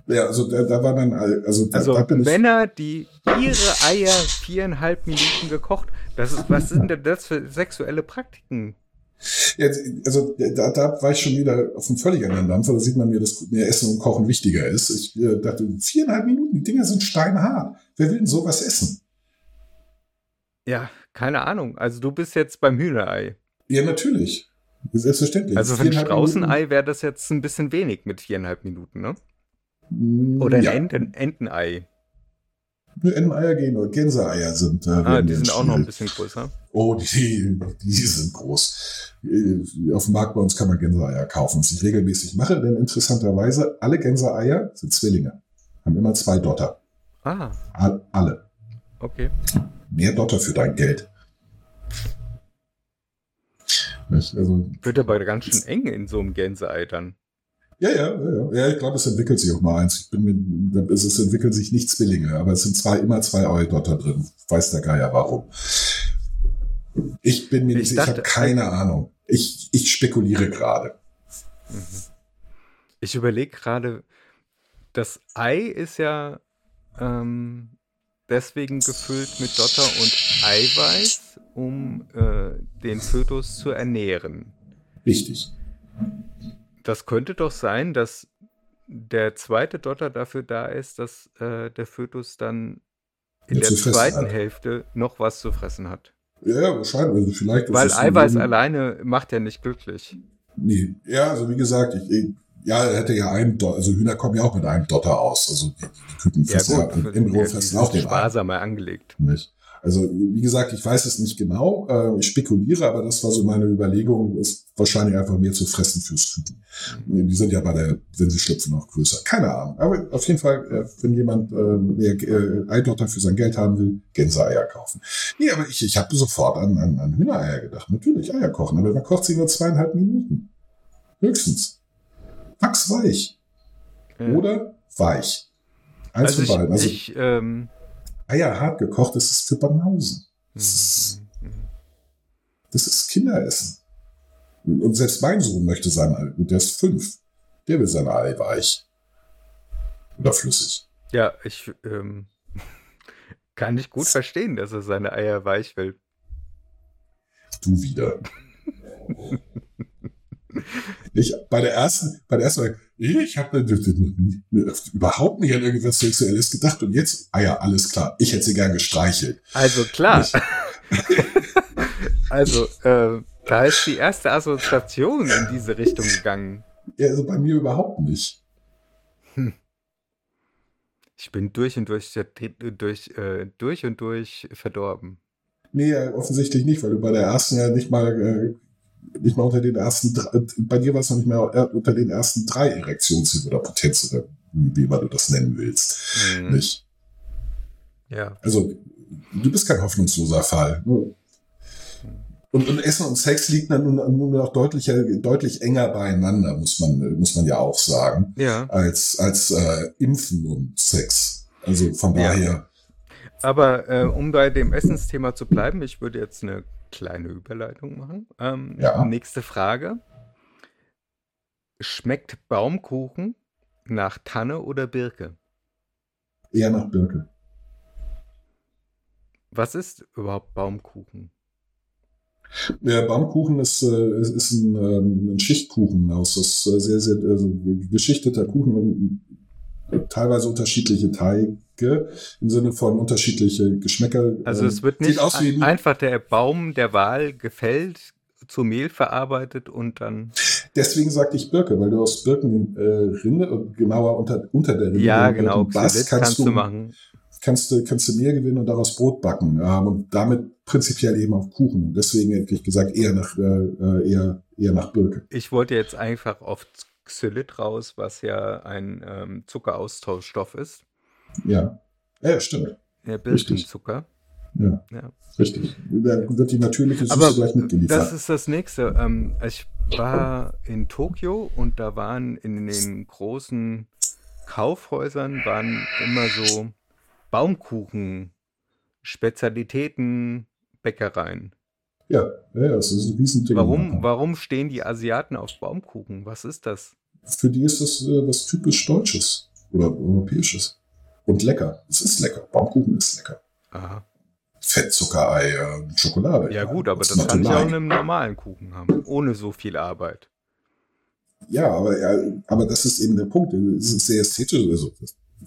Ja, also da, da war dann, also da, Also da bin ich. Männer, die ihre Eier viereinhalb Minuten gekocht, das ist, was sind denn das für sexuelle Praktiken? Jetzt, also da, da war ich schon wieder auf einem völlig anderen Dampfer. Da sieht man mir, dass mir Essen und Kochen wichtiger ist. Ich äh, dachte, viereinhalb Minuten, die Dinger sind steinhart. Wer will denn sowas essen? Ja, keine Ahnung. Also du bist jetzt beim Hühnerei. Ja, natürlich. Selbstverständlich. Also für ein Straußenei wäre das jetzt ein bisschen wenig mit viereinhalb Minuten, ne? Minuten- Oder ein ja. Enten, Entenei. Enteneier gehen oder Gänseeier sind. Äh, Ah, die sind auch noch ein bisschen größer. Oh, die, die sind groß. Äh, Auf dem Markt bei uns kann man Gänseeier kaufen, was ich regelmäßig mache, denn interessanterweise alle Gänseeier sind Zwillinge. Haben immer zwei Dotter. Ah, All- Alle. okay. Mehr Dotter für dein Geld. Also, Wird aber ganz schön eng in so einem Gänseei dann. ja, ja, ja, ja. ich glaube, es entwickelt sich auch mal eins. Ich bin mir, es, entwickeln sich nicht Zwillinge, aber es sind zwei, immer zwei Eudotter drin. Weiß der Geier warum. Ich bin mir Ich nicht, ich, dachte- habe keine Ahnung. Ich, ich spekuliere gerade. Ich überlege gerade, das Ei ist ja ähm, deswegen gefüllt mit Dotter und Eiweiß, um äh, den Fötus zu ernähren. Richtig. Das könnte doch sein, dass der zweite Dotter dafür da ist, dass äh, der Fötus dann in der zweiten hat. Hälfte noch was zu fressen hat. Ja, ja, wahrscheinlich. Also vielleicht Weil Eiweiß ein- alleine macht ja nicht glücklich. Nee, ja, also wie gesagt, ich, ich ja, er hätte ja einen Dotter, also Hühner kommen ja auch mit einem Dotter aus. Also die, die Küken fressen ja, gut, im die fressen auch den sparsamer angelegt. Nicht? Also wie gesagt, ich weiß es nicht genau, äh, ich spekuliere, aber das war so meine Überlegung, ist wahrscheinlich einfach mehr zu fressen fürs Küken. Die sind ja bei der, wenn sie schlüpfen, noch größer. Keine Ahnung. Aber auf jeden Fall, äh, wenn jemand äh, mehr äh, Eidotter für sein Geld haben will, Gänseeier kaufen. Nee, aber ich, ich habe sofort an, an, an Hühnereier gedacht. Natürlich Eier kochen, aber man kocht sie nur zweieinhalb Minuten. Höchstens. Wachsweich. Ja. Oder weich. Eins Also von beiden. Also ich ähm, Eier hart gekocht, das ist für Banausen. Das ist, hm, das ist Kinderessen. Und selbst mein Sohn möchte sein Ei, der ist fünf. Der will sein Ei weich. Oder flüssig. ja, ich ähm, kann ich gut verstehen, dass er seine Eier weich will. Du wieder. Ich, bei der ersten, bei der ersten, ich habe überhaupt nicht an irgendwas Sexuelles gedacht und jetzt, ah ja, alles klar, ich hätte sie gern gestreichelt. Also klar. Also, äh, da ist die erste Assoziation in diese Richtung gegangen. Ja, also bei mir überhaupt nicht. Ich bin durch und durch, durch, äh, durch und durch verdorben. Nee, offensichtlich nicht, weil du bei der ersten ja nicht mal, äh, nicht mal unter den ersten, drei, bei dir war es noch nicht mehr äh, unter den ersten drei Erektionshilfen oder Potenz oder wie immer du das nennen willst. Hm, Nicht? Ja. Also, du bist kein hoffnungsloser Fall. Und, und Essen und Sex liegt dann nun, nun noch deutlich, deutlich enger beieinander, muss man, muss man ja auch sagen, Ja. als, als äh, Impfen und Sex. Also von Ja. daher, Aber äh, um bei dem Essensthema zu bleiben, ich würde jetzt eine kleine Überleitung machen. Ähm, Ja. Nächste Frage. Schmeckt Baumkuchen nach Tanne oder Birke? eher nach Birke. Was ist überhaupt Baumkuchen? Der Baumkuchen ist, äh, ist, ist ein, ähm, ein Schichtkuchen aus sehr, sehr also geschichteter Kuchen, teilweise unterschiedliche Teige im Sinne von unterschiedliche Geschmäcker. Also Ähm, es wird nicht aus wie ein, ein, einfach der Baum der Wahl gefällt, zu Mehl verarbeitet und dann. Deswegen sagte ich Birke, weil du aus Birkenrinde, äh, genauer unter, unter der Rinde, Ja, genau, Xylit kannst, kannst du, machen. kannst du kannst du mehr gewinnen und daraus Brot backen ähm, und damit prinzipiell eben auch Kuchen. Deswegen hätte ich gesagt eher nach äh, äh, eher eher nach Birke. Ich wollte jetzt einfach auf Xylit raus, was ja ein ähm, Zuckeraustauschstoff ist. Ja, ja, stimmt. Ja. Birkenzucker. Ja, Ja. richtig. Dann wird die natürliche Süße Aber gleich mitgeliefert. Das ist das nächste. Ähm, ich war in Tokio und da waren in den großen Kaufhäusern waren immer so Baumkuchen, Spezialitäten, Bäckereien. ja, ja, ja, das ist ein Riesending. Warum, warum stehen die Asiaten auf Baumkuchen? Was ist das? Für die ist das äh, was typisch Deutsches. oder europäisches. Und lecker. Es ist lecker. Baumkuchen ist lecker. Aha. Fett, Zuckerei, äh, Schokolade. Ja, gut, aber das kann ich auch in einem normalen Kuchen haben, ohne so viel Arbeit. Ja, aber, ja, aber das ist eben der Punkt. Es ist sehr ästhetisch. Also,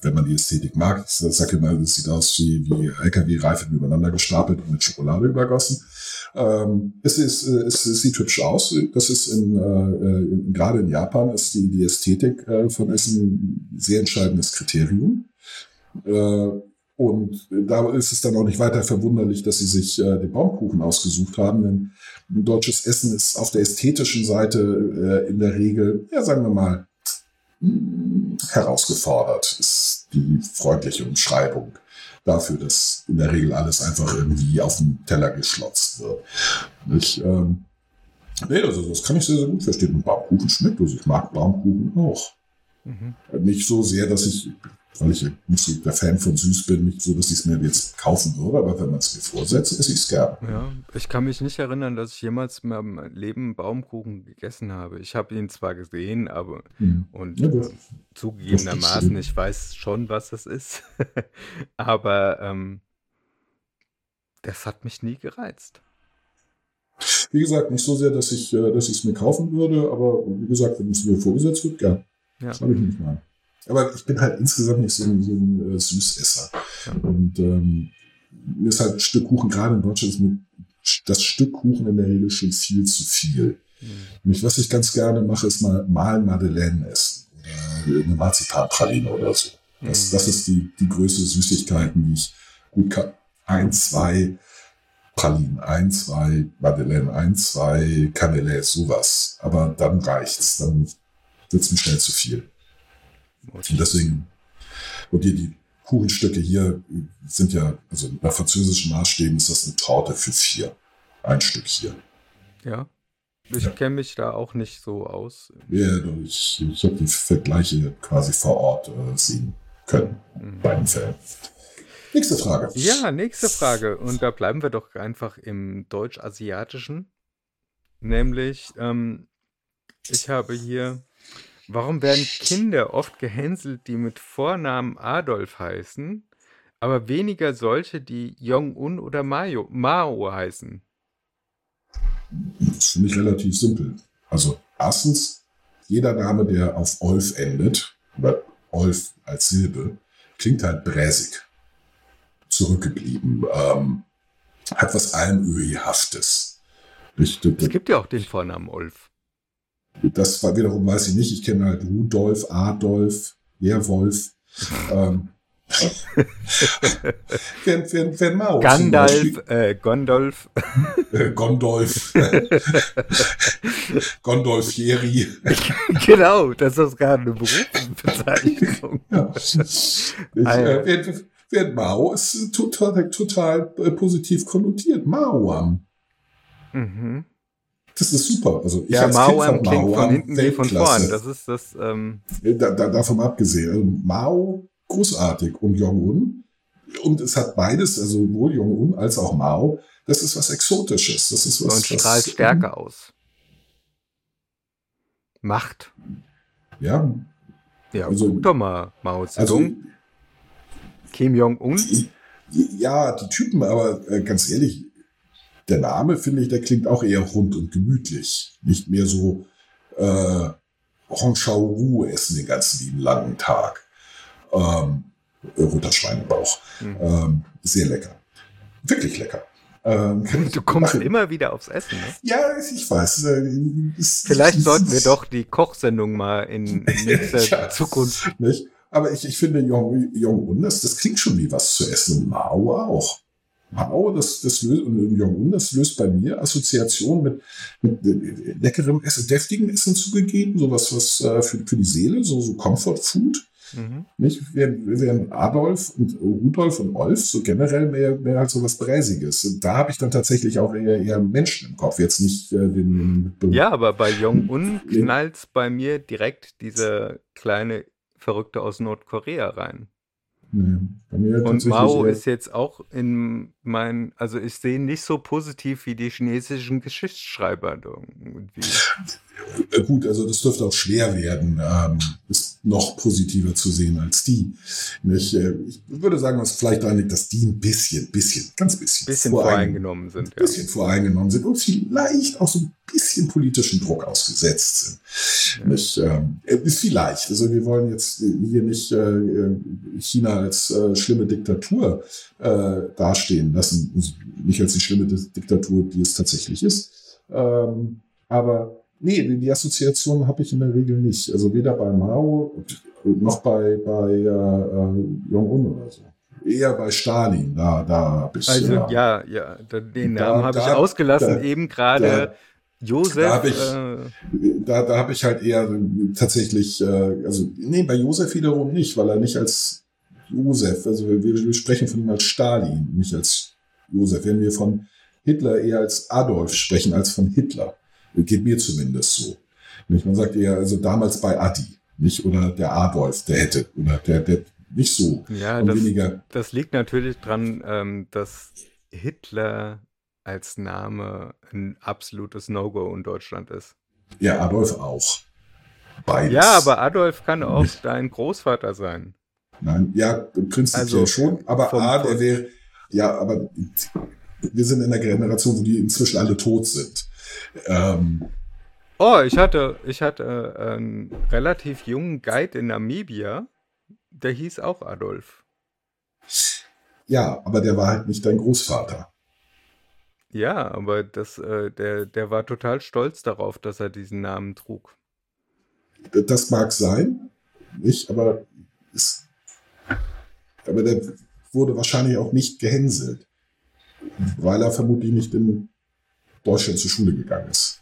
wenn man die Ästhetik mag, ich sage immer, es sieht aus wie, wie LKW-Reifen übereinander gestapelt und mit Schokolade übergossen. Ähm, es, ist, äh, es, sieht hübsch aus. Das ist in, äh, in, gerade in Japan ist die, die Ästhetik äh, von Essen ein sehr entscheidendes Kriterium. Äh, und da ist es dann auch nicht weiter verwunderlich, dass sie sich äh, den Baumkuchen ausgesucht haben, denn deutsches Essen ist auf der ästhetischen Seite äh, in der Regel, ja, sagen wir mal, mh, hm, herausgefordert. Ist die freundliche Umschreibung dafür, dass in der Regel alles einfach irgendwie auf den Teller geschlotzt wird. Ich, ähm, nee, also das kann ich sehr, sehr gut verstehen. Und Baumkuchen schmeckt, also ich mag Baumkuchen auch. Mhm. Nicht so sehr, dass ich weil ich nicht so der Fan von süß bin, nicht so, dass ich es mir jetzt kaufen würde, aber wenn man es mir vorsetzt, esse ich es gern. Ja, ich kann mich nicht erinnern, dass ich jemals in meinem Leben Baumkuchen gegessen habe. Ich habe ihn zwar gesehen, aber hm. und ja, äh, zugegebenermaßen, ich weiß schon, was das ist, aber ähm, das hat mich nie gereizt. Wie gesagt, nicht so sehr, dass ich äh, es mir kaufen würde, aber wie gesagt, wenn es mir vorgesetzt wird, gern. Ja. Das habe ich nicht mal. Aber ich bin halt insgesamt nicht so ein, so ein äh, Süßesser. Und ähm, mir ist halt ein Stück Kuchen, gerade in Deutschland ist mir das Stück Kuchen in der Regel schon viel zu viel. Mhm. Und was ich ganz gerne mache, ist mal, mal Madeleine essen. Oder eine Marzipanpraline oder so. Das, mhm. das ist die, die größte Süßigkeiten, die ich gut kann. Ein, zwei Pralinen, ein, zwei Madeleine, ein, zwei Canelés, sowas. Aber dann reicht's. Dann wird's mir schnell zu viel. Und deswegen, und die, die Kuchenstücke hier sind ja, also bei französischen Maßstäben ist das eine Torte für vier. Ein Stück hier. Ja. Ich ja. kenne mich da auch nicht so aus. Ja, ich, ich habe die Vergleiche quasi vor Ort äh, sehen können, mhm. beiden Fällen. Nächste Frage. Ja, nächste Frage. Und da bleiben wir doch einfach im Deutsch-Asiatischen. Nämlich, ähm, ich habe hier Warum werden Kinder oft gehänselt, die mit Vornamen Adolf heißen, aber weniger solche, die Jong-un oder Mayo, Mao heißen? Das finde ich relativ simpel. Also erstens, jeder Name, der auf Olf endet, oder Olf als Silbe, klingt halt bräsig, zurückgeblieben, ähm, hat was Almöhihaftes. Es gibt ja auch den Vornamen Olf. Das war wiederum, weiß ich nicht. Ich kenne halt Rudolf, Adolf, Werwolf. ähm, wer, wer, wer Mao Gandalf, äh, Gondolf. Äh, Gondolf. Gondolf Jeri. genau, das ist gerade eine Berufsbezeichnung. ja. Ich, äh, wer, wer Mao ist total, total äh, positiv konnotiert. Mao. Mhm. Das ist super. Also ich ja, Mao klingt von hinten wie von vorn. Das ist das. Ähm da, da, davon abgesehen. Also Mao großartig und Jong-un. Und es hat beides, also sowohl Jong-un als auch Mao. Das ist was Exotisches. Das ist was. Und strahlt was, Stärke ähm, aus. Macht. Ja. Ja, also, guck doch mal, Mao Zedong. Also, Kim Jong-un. Ja, die Typen, aber äh, ganz ehrlich, der Name, finde ich, der klingt auch eher rund und gemütlich. Nicht mehr so äh, Hongshao essen den ganzen lieben langen Tag. Ähm, roter Schweinebauch. Mhm. Ähm, sehr lecker. Wirklich lecker. Ähm, du kommst machen. immer wieder aufs Essen, ne? Ja, ich weiß. Äh, Vielleicht sollten wir doch die Kochsendung mal in nächster ja, Zukunft. Nicht? Aber ich, ich finde, Jong, Jong das, das klingt schon wie was zu essen und Mao auch. Wow, das, das löst, und Jong-un, das löst bei mir Assoziationen mit, mit leckerem Essen, deftigen Essen zugegeben, sowas was äh, für, für die Seele, so, so Comfort Food. Mhm. Nicht? Während, während Adolf und Rudolf und Olf so generell mehr, mehr als so was Bräsiges. Und da habe ich dann tatsächlich auch eher, eher Menschen im Kopf, jetzt nicht äh, den, den Ja, aber bei Jong-un knallt bei mir direkt dieser kleine Verrückte aus Nordkorea rein. Nee, und Mao ist jetzt auch in mein, also ich sehe nicht so positiv wie die chinesischen Geschichtsschreiber irgendwie. Äh, gut, also das dürfte auch schwer werden, ähm, ist noch positiver zu sehen als die. Ich, äh, ich würde sagen, was vielleicht daran liegt, dass die ein bisschen, bisschen, ganz bisschen, bisschen voreingenommen sind. Ein bisschen ja. voreingenommen sind und vielleicht auch so ein bisschen politischen Druck ausgesetzt sind. Ja. Ich, ähm, äh, vielleicht. Also wir wollen jetzt hier nicht äh, China als äh, schlimme Diktatur äh, dastehen lassen. Nicht als die schlimme Diktatur, die es tatsächlich ist. Ähm, aber Nee, die Assoziation habe ich in der Regel nicht. Also weder bei Mao noch bei, bei äh, äh Jong-un oder so. Eher bei Stalin, da, da habe ich. Also ja, ja, ja den Namen habe ich ausgelassen, da, eben gerade. Josef. Da habe ich, äh, da, da hab ich halt eher tatsächlich, äh, also nee, bei Josef wiederum nicht, weil er nicht als Josef, also wir, wir sprechen von ihm als Stalin, nicht als Josef. Wenn wir von Hitler eher als Adolf sprechen als von Hitler. Geht mir zumindest so. Nicht? Man sagt eher, also damals bei Adi, nicht? Oder der Adolf, der hätte, oder der, der nicht so. Ja, das, weniger. das liegt natürlich dran, ähm, dass Hitler als Name ein absolutes No-Go in Deutschland ist. Ja, Adolf auch. Beides. Ja, aber Adolf kann auch dein Großvater sein. Nein, ja, prinzipiell also, schon, aber A, der wäre, ja, aber wir sind in der Generation, wo die inzwischen alle tot sind. Ähm, oh, ich hatte, ich hatte einen relativ jungen Guide in Namibia, der hieß auch Adolf. Ja, aber der war halt nicht dein Großvater. Ja, aber das, äh, der, der war total stolz darauf, dass er diesen Namen trug. Das mag sein, nicht, aber, ist, aber der wurde wahrscheinlich auch nicht gehänselt, weil er vermutlich nicht in Deutschland zur Schule gegangen ist.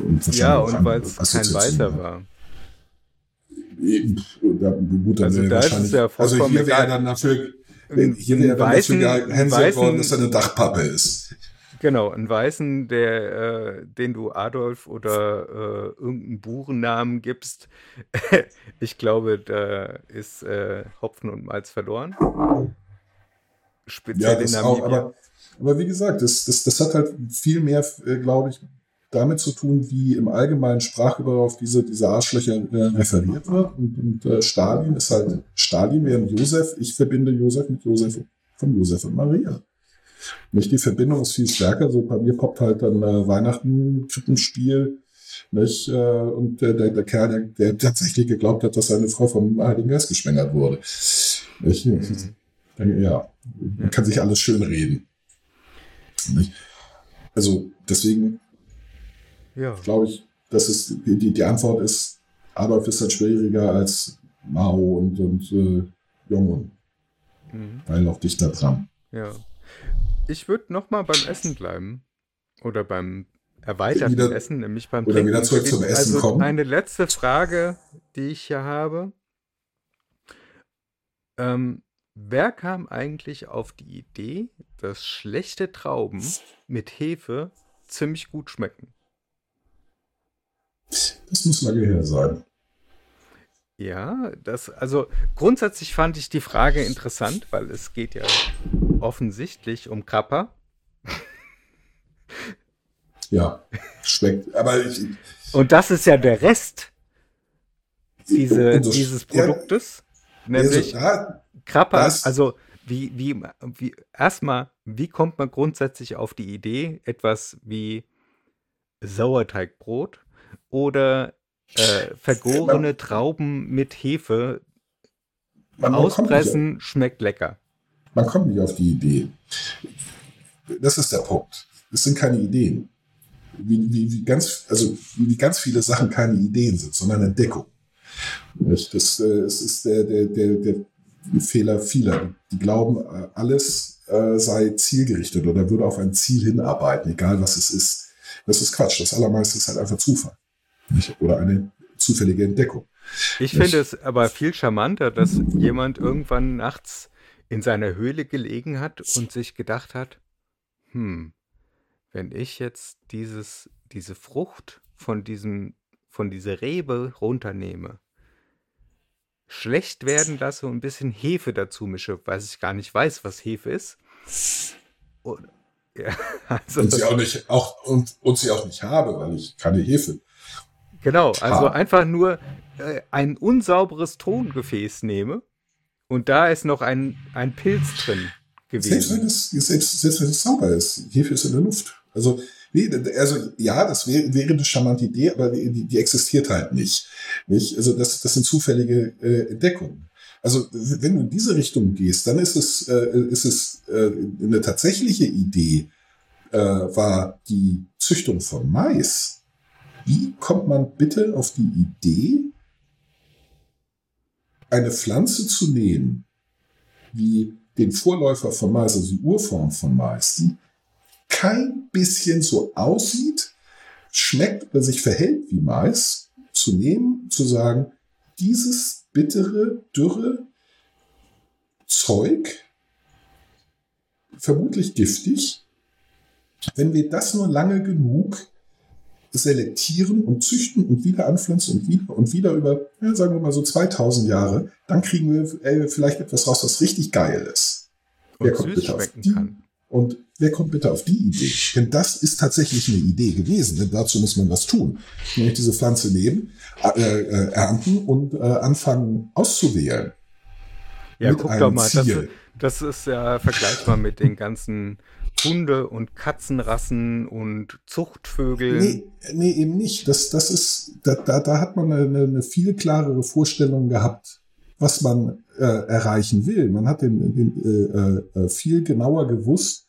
Und ja, und weil es kein Weißer war. Ja, gut, dann also da ist ja also hier wäre dann dafür, hier wäre dann weißen, dafür gehänselt worden, dass er eine Dachpappe ist. Genau, ein Weißen, der, äh, den du Adolf oder äh, irgendeinen Burennamen gibst. ich glaube, da ist äh, Hopfen und Malz verloren. Speziell ja, das in Namibia. Auch, aber aber wie gesagt, das, das, das hat halt viel mehr, äh, glaube ich, damit zu tun, wie im allgemeinen Sprachgebrauch auf diese, diese Arschlöcher äh, referiert wird. Und, und äh, Stalin ist halt Stalin, während Josef, ich verbinde Josef mit Josef von Josef und Maria. Nicht die Verbindung ist viel stärker. So bei mir poppt halt dann äh, Weihnachten, Krippenspiel, nicht? Äh, und der, der, der Kerl, der, der tatsächlich geglaubt hat, dass seine Frau vom Heiligen Geist geschwängert wurde. Nicht? Mhm. Ja, man kann sich alles schön reden. Nicht? Also deswegen ja. glaube ich, dass es die, die Antwort ist, Adolf ist halt schwieriger als Mao und, und äh, Jong-un. Mhm. Weil auch dichter dran. Ja. Ich würde noch mal beim Essen bleiben. Oder beim erweiterten wieder, Essen, nämlich beim Oder wieder zurück zum Essen also kommen. Eine letzte Frage, die ich hier habe. Ähm, Wer kam eigentlich auf die Idee, dass schlechte Trauben mit Hefe ziemlich gut schmecken? Das muss lange her sein. Ja, das, also grundsätzlich fand ich die Frage interessant, weil es geht ja offensichtlich um Kappa. Ja, schmeckt, aber ich, Und das ist ja der Rest diese, dieses Produktes. Ja, nämlich, also, Krapper, das, also wie, wie, wie, erstmal, wie kommt man grundsätzlich auf die Idee, etwas wie Sauerteigbrot oder äh, vergorene man, Trauben mit Hefe auspressen, auf, schmeckt lecker. Man kommt nicht auf die Idee. Das ist der Punkt. Es sind keine Ideen. Wie, wie, wie, ganz, also, wie ganz viele Sachen keine Ideen sind, sondern Entdeckung. Das, das, äh, das ist der, der, der, der Fehler vieler. Die glauben, äh, alles äh, sei zielgerichtet oder würde auf ein Ziel hinarbeiten, egal was es ist. Das ist Quatsch. Das allermeiste ist halt einfach Zufall. Nicht? Oder eine zufällige Entdeckung. Ich finde es aber viel charmanter, dass jemand irgendwann nachts in seiner Höhle gelegen hat und sich gedacht hat, hm, wenn ich jetzt dieses, diese Frucht von diesem, von dieser Rebe runternehme, schlecht werden lasse und ein bisschen Hefe dazu mische, weil ich gar nicht weiß, was Hefe ist. Und, ja, also, und sie auch nicht auch und, und sie auch nicht habe, weil ich keine Hefe. Genau, also habe. einfach nur äh, ein unsauberes Tongefäß nehme und da ist noch ein, ein Pilz drin gewesen. Selbst wenn es, selbst, selbst wenn es sauber ist, Hefe ist in der Luft. Also Nee, also ja, das wäre, wäre eine charmante Idee, aber die, die existiert halt nicht. nicht? Also das, das sind zufällige äh, Entdeckungen. Also wenn du in diese Richtung gehst, dann ist es, äh, ist es äh, eine tatsächliche Idee, äh, war die Züchtung von Mais. Wie kommt man bitte auf die Idee, eine Pflanze zu nehmen, wie den Vorläufer von Mais, also die Urform von Mais, die kein bisschen so aussieht, schmeckt oder sich verhält wie Mais, zu nehmen, zu sagen, dieses bittere, dürre Zeug, vermutlich giftig, wenn wir das nur lange genug selektieren und züchten und wieder anpflanzen und wieder und wieder über, ja, sagen wir mal so 2000 Jahre, dann kriegen wir äh, vielleicht etwas raus, was richtig geil ist. Und Wer kommt bitte auf die? Kann. Und wer kommt bitte auf die Idee? Denn das ist tatsächlich eine Idee gewesen, denn dazu muss man was tun. Nämlich diese Pflanze nehmen, äh, äh, ernten und äh, anfangen auszuwählen. Ja, guck doch mal, das, das, ist ja vergleichbar mit den ganzen Hunde- und Katzenrassen und Zuchtvögeln. Nee, nee eben nicht. Das, das ist, da, da, da hat man eine, eine viel klarere Vorstellung gehabt, was man äh, erreichen will. Man hat den, den äh, äh, viel genauer gewusst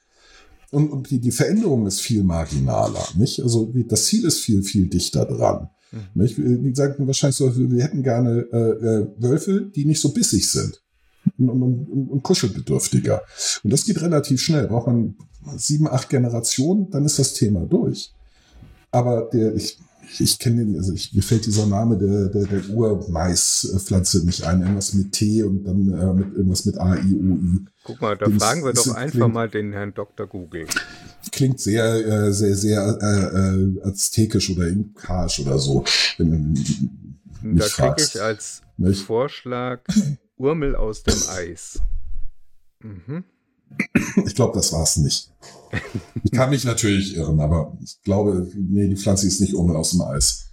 und, und die, die Veränderung ist viel marginaler. Nicht? Also das Ziel ist viel, viel dichter dran. Mhm. Nicht? Die sagen wahrscheinlich so, wir hätten gerne äh, äh, Wölfe, die nicht so bissig sind und, und, und, und kuschelbedürftiger. Und das geht relativ schnell. Braucht man sieben, acht Generationen, dann ist das Thema durch. Aber der, ich, ich kenne den, also ich, mir fällt dieser Name der, der, der Urmaispflanze nicht ein. Irgendwas mit T und dann äh, mit irgendwas mit A, I, O, I. Guck mal, da den fragen wir doch einfach klingt, mal den Herrn Dr. Google. Klingt sehr, äh, sehr, sehr äh, äh, aztekisch oder inkaisch oder so. Wenn, da kriege ich als nicht? Vorschlag Urmel aus dem Eis. Mhm. Ich glaube, das war es nicht. Ich kann mich natürlich irren, aber ich glaube, nee, die Pflanze ist nicht ohne aus dem Eis.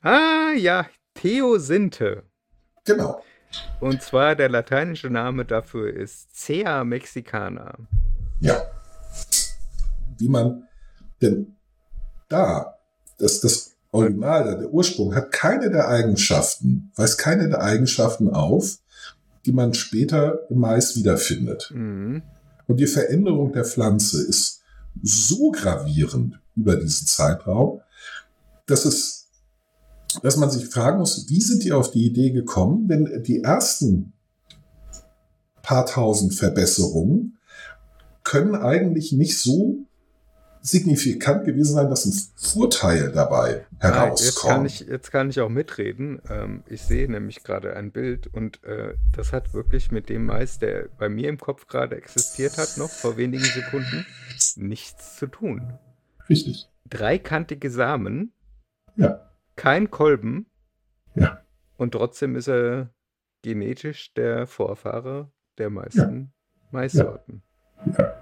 Ah, ja, Theosinte. Genau. Und zwar der lateinische Name dafür ist Cea mexicana. Ja. Wie man denn da, das, das Original, der Ursprung, hat keine der Eigenschaften, weist keine der Eigenschaften auf, die man später im Mais wiederfindet. Mhm. Und die Veränderung der Pflanze ist so gravierend über diesen Zeitraum, dass es, dass man sich fragen muss, wie sind die auf die Idee gekommen, wenn die ersten paar tausend Verbesserungen können eigentlich nicht so signifikant gewesen sein, dass ein Vorteil dabei herauskommt. Jetzt kann ich, jetzt kann ich auch mitreden. Ähm, ich sehe nämlich gerade ein Bild und äh, das hat wirklich mit dem Mais, der bei mir im Kopf gerade existiert hat, noch vor wenigen Sekunden, nichts zu tun. Richtig. Dreikantige Samen. Ja. Kein Kolben. Ja. Und trotzdem ist er genetisch der Vorfahre der meisten ja. Maissorten. Ja.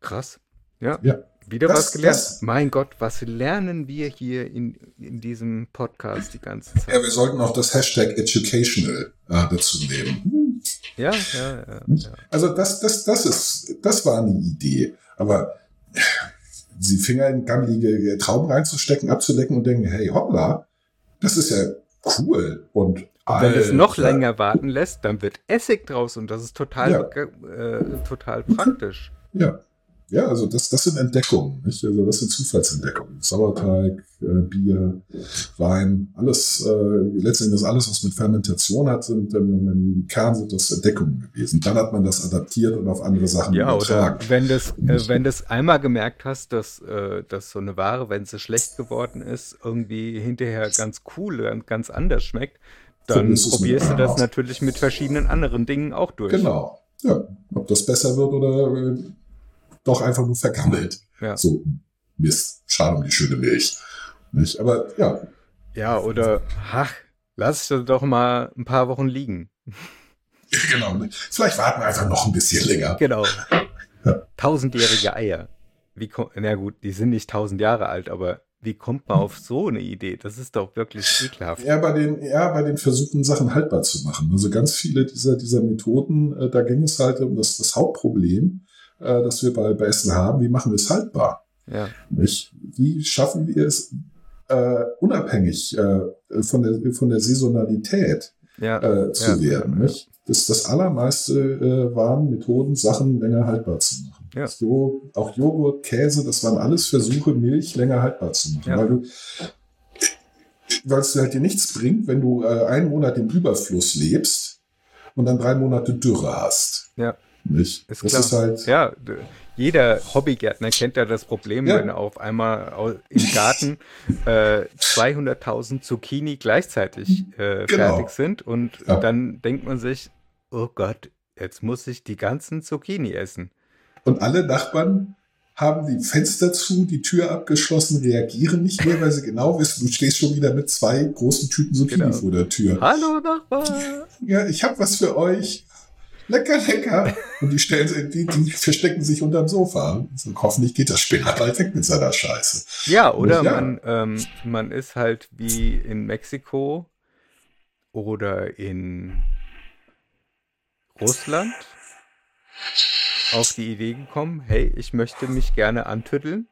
Krass. Ja. ja. Wieder das, was gelernt. Das, mein Gott, was lernen wir hier in, in diesem Podcast die ganze Zeit? Ja, wir sollten auch das Hashtag Educational äh, dazu nehmen. Ja, ja, ja, ja. Also das, das, das ist, das war eine Idee. Aber sie Finger in gammelige Trauben reinzustecken, abzulecken und denken, hey, hoppla, das ist ja cool. Und, und wenn es noch länger warten lässt, dann wird Essig draus und das ist total, ja. äh, total praktisch. Ja. Ja, also das, das sind Entdeckungen, nicht? Also das sind Zufallsentdeckungen. Sauerteig, äh, Bier, Wein, alles, äh, letztendlich alles, was mit Fermentation hat, sind ähm, im Kern sind das Entdeckungen gewesen. Dann hat man das adaptiert und auf andere Sachen ja, übertragen. Oder wenn das, äh, wenn das einmal gemerkt hast, dass, äh, dass so eine Ware, wenn sie schlecht geworden ist, irgendwie hinterher ganz cool, ganz anders schmeckt, dann probierst du das natürlich mit verschiedenen anderen Dingen auch durch. Genau. Ja, ob das besser wird oder äh, doch einfach nur vergammelt. Ja. So, Mist, schade um die schöne Milch. Nicht? Aber ja. Ja, oder, ach, lass es doch mal ein paar Wochen liegen. Genau. Vielleicht warten wir einfach noch ein bisschen länger. Genau. Tausendjährige Eier. Wie na gut, die sind nicht tausend Jahre alt, aber wie kommt man auf so eine Idee? Das ist doch wirklich ekelhaft. Ja, bei den, ja, bei den Versuchen, Sachen haltbar zu machen. Also ganz viele dieser, dieser Methoden, äh, da ging es halt um das, das Hauptproblem, äh, das wir bei, bei Essen haben. Wie machen wir es haltbar? Ja. Nicht? Wie schaffen wir es äh, unabhängig äh, von, der, von der Saisonalität ja. äh, zu ja. werden? Nicht? Das, das allermeiste äh, waren Methoden, Sachen länger haltbar zu machen. Ja. So, auch Joghurt, Käse, das waren alles Versuche, Milch länger haltbar zu machen. Weil du weil es halt dir nichts bringt, wenn du äh, einen Monat im Überfluss lebst und dann drei Monate Dürre hast. Ja. Nicht? Ist das klar. ist halt. Ja, jeder Hobbygärtner kennt ja das Problem, Ja. wenn auf einmal im Garten äh, 200.000 Zucchini gleichzeitig äh, Genau. fertig sind und Ja. dann denkt man sich, oh Gott, jetzt muss ich die ganzen Zucchini essen. Und alle Nachbarn haben die Fenster zu, die Tür abgeschlossen, reagieren nicht mehr, weil sie genau wissen, du stehst schon wieder mit zwei großen Tüten Zucchini Genau. vor der Tür. Hallo Nachbar! Ja, ich habe was für euch. Lecker, lecker. Und die stellen die, die verstecken sich unterm Sofa. So, hoffentlich geht das Spinner bald weg mit seiner Scheiße. Ja, oder Ja. Man, ähm, man ist halt wie in Mexiko oder in Russland auf die Idee gekommen, hey, ich möchte mich gerne antütteln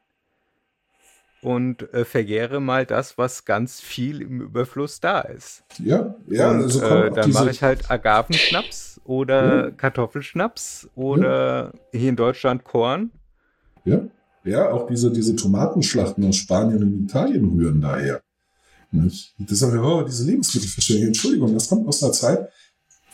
und äh, vergehre mal das, was ganz viel im Überfluss da ist. Ja, ja, und also äh, dann mache ich halt Agavenschnaps oder Kartoffelschnaps oder hier in Deutschland Korn. Ja, ja auch diese, diese Tomatenschlachten aus Spanien und Italien rühren daher. Nicht? Das sagen wir, oh, diese Lebensmittelverschwendung. Entschuldigung, das kommt aus einer Zeit,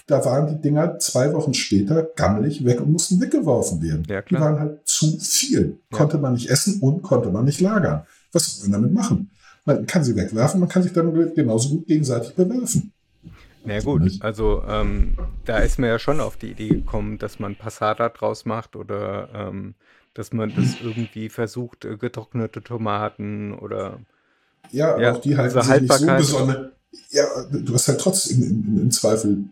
da waren die Dinger zwei Wochen später gammelig weg und mussten weggeworfen werden. Ja, die waren halt zu viel. Ja. Konnte man nicht essen und konnte man nicht lagern. Was soll man damit machen? Man kann sie wegwerfen, man kann sich dann genauso gut gegenseitig bewerfen. Na gut, also ähm, da ist mir ja schon auf die Idee gekommen, dass man Passata draus macht oder ähm, dass man das irgendwie versucht, äh, getrocknete Tomaten oder Ja, Ja, auch die halten also sich nicht so besonders. Ja, du hast halt trotzdem im, im, im Zweifel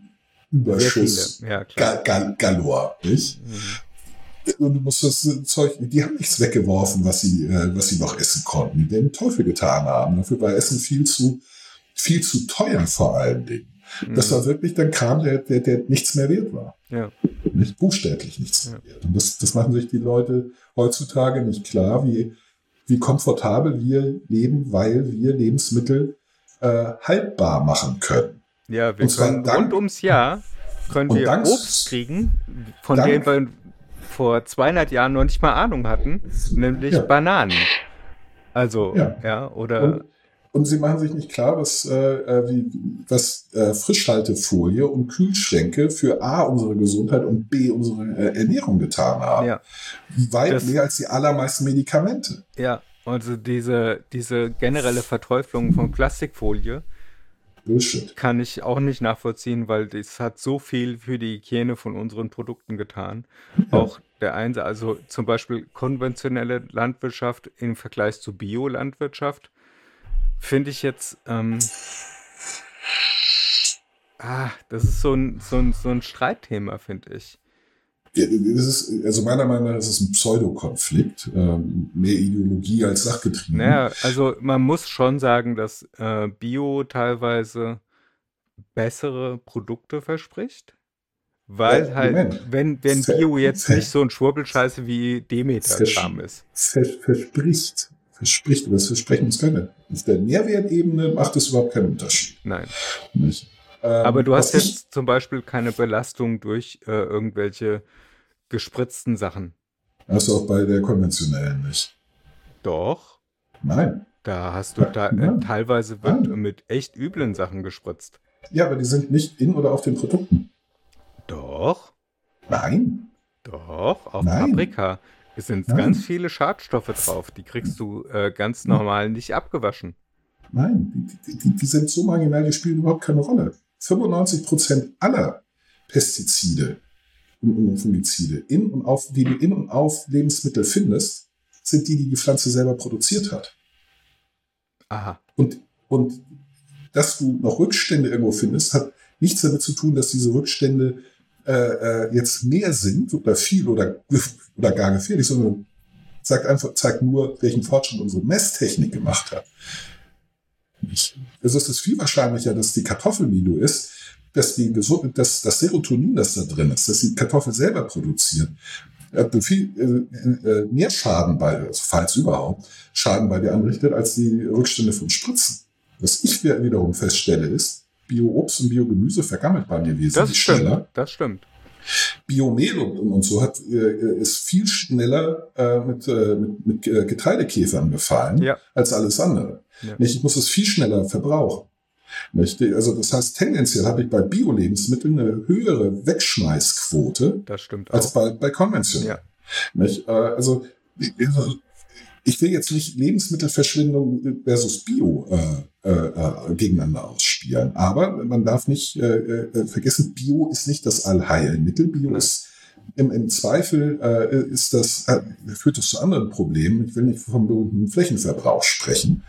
Überschuss. Ja, klar. Gal, gal, galore, nicht? Mhm. Und du musst das Zeug, die haben nichts weggeworfen, was sie, äh, was sie noch essen konnten, die den Teufel getan haben. Dafür war Essen viel zu, viel zu teuer vor allen Dingen. Das Mhm. war wirklich dann Kram, der, der, der nichts mehr wert war. Ja. Nicht buchstäblich nichts mehr wert. Und das, das machen sich die Leute heutzutage nicht klar, wie, wie komfortabel wir leben, weil wir Lebensmittel äh, haltbar machen können. Ja, wir können dank- rund ums Jahr können wir dank- Obst kriegen, von dank- dem wir vor 200 Jahren noch nicht mal Ahnung hatten, nämlich Ja. Bananen. Also, ja, Ja. oder Und, und sie machen sich nicht klar, was, äh, äh, wie, was äh, Frischhaltefolie und Kühlschränke für A, unsere Gesundheit und B, unsere äh, Ernährung getan haben. ja. Weit Das- mehr als die allermeisten Medikamente. Ja, also diese, diese generelle Verteuflung von Plastikfolie Bullshit. kann ich auch nicht nachvollziehen, weil das hat so viel für die Hygiene von unseren Produkten getan. Auch der Einse, also zum Beispiel konventionelle Landwirtschaft im Vergleich zu Biolandwirtschaft, finde ich jetzt, ähm, ah, das ist so ein, so ein, so ein Streitthema, finde ich. Ist, also meiner Meinung nach ist es ein Pseudokonflikt, ähm, mehr Ideologie als sachgetrieben. Naja, also man muss schon sagen, dass äh, Bio teilweise bessere Produkte verspricht. Weil Ja, halt, Moment. wenn, wenn Ver- Bio jetzt ver- nicht so ein Schwurbelscheiße wie Demeter-Kram ist. Vers verspricht. Verspricht, aber das Versprechen ist keine. Auf der Nährwertebene macht es überhaupt keinen Unterschied. Nein. Nicht? Ähm, Aber du hast jetzt zum Beispiel keine Belastung durch äh, irgendwelche gespritzten Sachen. Hast du auch bei der konventionellen nicht. Doch. Nein. Da hast du da, äh, teilweise wird mit echt üblen Sachen gespritzt. Ja, aber die sind nicht in oder auf den Produkten. Doch. Nein. Doch, auf Nein. Paprika sind Nein. ganz viele Schadstoffe drauf. Die kriegst du äh, ganz normal nicht abgewaschen. Nein. Die, die, die, die sind so marginal, die spielen überhaupt keine Rolle. 95 Prozent aller Pestizide und Fungizide, in und auf, die du in und auf Lebensmittel findest, sind die, die die Pflanze selber produziert hat. Aha. Und, und dass du noch Rückstände irgendwo findest, hat nichts damit zu tun, dass diese Rückstände äh, äh, jetzt mehr sind oder viel oder, oder gar gefährlich, sondern zeigt einfach, zeigt nur, welchen Fortschritt unsere Messtechnik gemacht hat. Also es ist viel wahrscheinlicher, dass die Kartoffel, wie du isst, dass die, dass das Serotonin, das da drin ist, dass die Kartoffel selber produziert, viel äh, äh, mehr Schaden bei, also falls überhaupt, Schaden bei dir anrichtet, als die Rückstände von Spritzen. Was ich wiederum feststelle, ist, Bio-Obst und Biogemüse vergammelt bei mir wesentlich das stimmt, schneller. Das stimmt. Biomehl und, und so hat, äh, ist viel schneller äh, mit, äh, mit, mit Getreidekäfern befallen ja. als alles andere. Ja. Nicht, ich muss es viel schneller verbrauchen. Nicht? Also das heißt, tendenziell habe ich bei Bio-Lebensmitteln eine höhere Wegschmeißquote als bei, bei konventionell. Ja. Äh, also ich will jetzt nicht Lebensmittelverschwendung versus Bio äh, äh, gegeneinander ausspielen, aber man darf nicht äh, äh, vergessen, Bio ist nicht das Allheilmittel. Bio ist im, im Zweifel äh, ist das, äh, führt das zu anderen Problemen. Ich will nicht vom Flächenverbrauch sprechen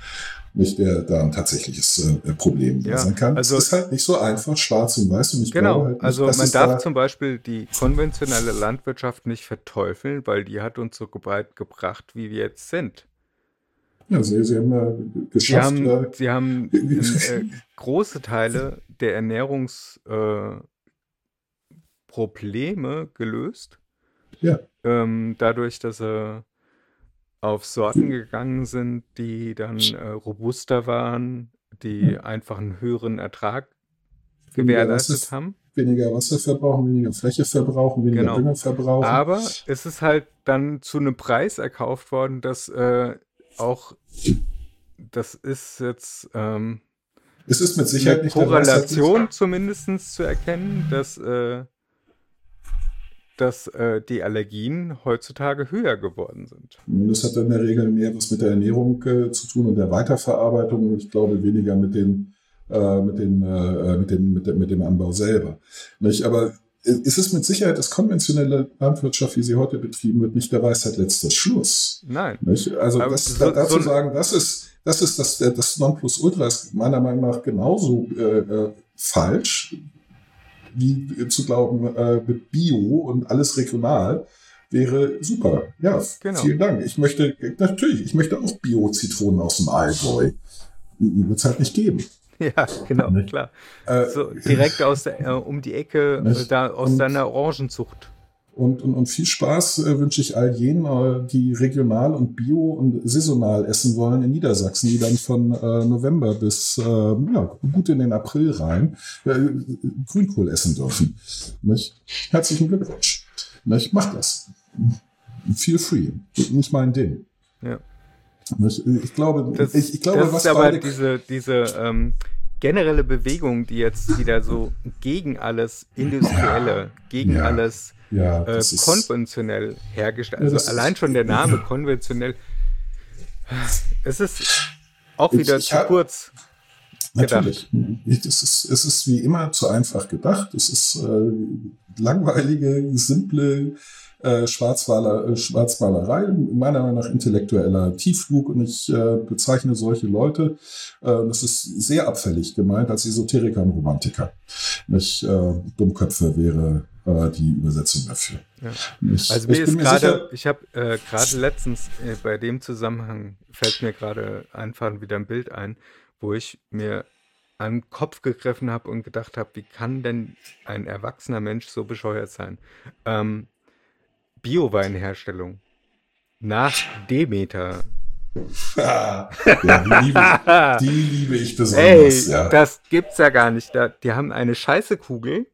nicht der da ein tatsächliches äh, Problem ja, sein kann. Also, es ist halt nicht so einfach, schwarz und weiß. Und ich genau, halt nicht, also man darf da zum Beispiel die konventionelle Landwirtschaft nicht verteufeln, weil die hat uns so weit gebracht, wie wir jetzt sind. Ja, sie, sie haben ja geschafft. Sie haben, sie haben äh, große Teile der Ernährungsprobleme äh, gelöst. Ja. Ähm, dadurch, dass sie auf Sorten gegangen sind, die dann äh, robuster waren, die einfach einen höheren Ertrag gewährleistet Wasser, haben. Weniger Wasser verbrauchen, weniger Fläche verbrauchen, weniger genau. Dünger verbrauchen. Aber es ist halt dann zu einem Preis erkauft worden, dass äh, auch, das ist jetzt ähm, es ist mit Sicherheit eine Korrelation zumindest zu erkennen, dass äh, dass äh, die Allergien heutzutage höher geworden sind. Das hat in der Regel mehr was mit der Ernährung äh, zu tun und der Weiterverarbeitung. Ich glaube weniger mit den äh, mit, den, äh, mit, den, mit, mit dem Anbau selber. Nicht? Aber ist es mit Sicherheit, dass konventionelle Landwirtschaft, wie sie heute betrieben wird, nicht der Weisheit letzter Schluss. Nein. Nicht? Also das, so, dazu so sagen, das ist das ist das, das Nonplusultra ist meiner Meinung nach genauso äh, äh falsch wie zu glauben, äh, mit Bio und alles regional wäre super. Ja, genau. vielen Dank. Ich möchte, natürlich, ich möchte auch Bio-Zitronen aus dem Allgäu. Wird es halt nicht geben. Ja, genau, nicht? klar. Äh, so, direkt aus der, äh, um die Ecke, da, aus deiner Orangenzucht. Und, und, und viel Spaß äh, wünsche ich all jenen, die regional und bio und saisonal essen wollen in Niedersachsen, die dann von äh, November bis äh, ja, gut in den April rein äh, Grünkohl essen dürfen. Nicht? Herzlichen Glückwunsch. Nicht? Mach das. Feel free. Nicht mein Ding. Ja. Nicht? Ich glaube, das, ich, ich glaube, das was ist aber diese, diese ähm, generelle Bewegung, die jetzt wieder so gegen alles Industrielle, gegen ja. alles ja, äh, konventionell hergestellt. Also allein schon der Name konventionell. Es ist auch wieder ich, ich zu hab, kurz. Natürlich. Es ist, es ist wie immer zu einfach gedacht. Es ist äh, langweilige, simple äh, Schwarzmaler, äh, Schwarzmalerei, meiner Meinung nach intellektueller Tiefflug. Und ich äh, bezeichne solche Leute, äh, das ist sehr abfällig gemeint, als Esoteriker und Romantiker. Nicht äh, Dummköpfe wäre die Übersetzung dafür. Ja. Ich, also mir ist gerade, ich habe gerade letztens bei dem Zusammenhang fällt mir gerade einfach wieder ein Bild ein, wo ich mir an den Kopf gegriffen habe und gedacht habe, wie kann denn ein erwachsener Mensch so bescheuert sein? Ähm, Bioweinherstellung nach Demeter. ja, die, liebe, die liebe ich besonders. Ey, ja. das gibt's ja gar nicht. Da, die haben eine scheiße Kugel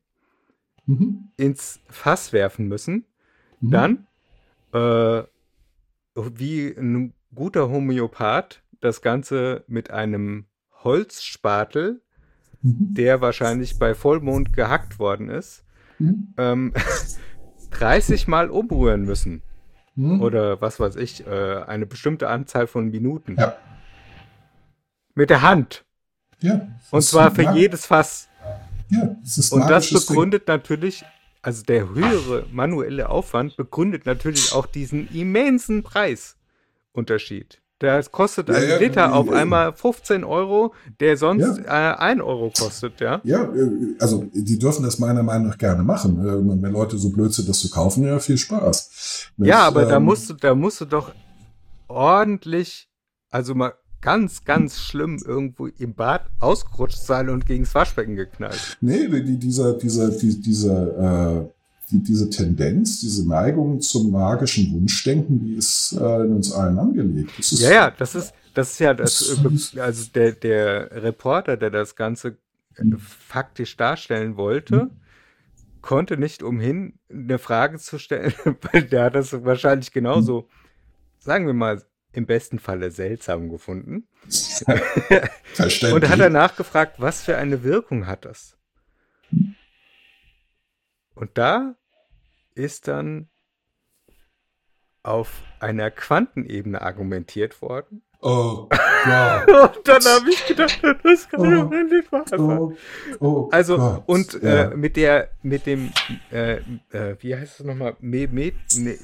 mhm. ins Fass werfen müssen. Mhm. Dann, äh, wie ein guter Homöopath, das Ganze mit einem Holzspatel, mhm. der wahrscheinlich bei Vollmond gehackt worden ist, mhm. ähm, 30 Mal umrühren müssen. Mhm. Oder was weiß ich, äh, eine bestimmte Anzahl von Minuten. Ja. Mit der Hand. Ja. Und zwar für jedes Fass. Ja, das ist Und das begründet Ding. natürlich, also der höhere manuelle Aufwand begründet natürlich auch diesen immensen Preisunterschied. Das kostet ein ja, Liter auf einmal 15 Euro, der sonst ja. äh, 1 Euro kostet, ja? Ja, äh, also die dürfen das meiner Meinung nach gerne machen. Äh, wenn Leute so blöd sind, das zu kaufen, ja, viel Spaß. Mit, ja, aber ähm, da musst du, da musst du doch ordentlich, also mal ganz, ganz schlimm irgendwo im Bad ausgerutscht sein und gegens Waschbecken geknallt. Nee, die, dieser, dieser, die, dieser, äh, die, diese Tendenz, diese Neigung zum magischen Wunschdenken, die ist äh, in uns allen angelegt. ja, ja, das ist, das ist ja das, äh, also der, der Reporter, der das Ganze hm. faktisch darstellen wollte, hm. konnte nicht umhin, eine Frage zu stellen, weil der hat das wahrscheinlich genauso, hm. sagen wir mal, im besten Falle seltsam gefunden. Verständlich. Und hat er nachgefragt, was für eine Wirkung hat das? Und da ist dann auf einer Quantenebene argumentiert worden. Oh Gott. und dann habe ich gedacht, das kann doch oh, nicht wahr sein. Oh, oh, also, Gott. und äh, mit der, mit dem, äh, äh, wie heißt es nochmal, Mimetischen,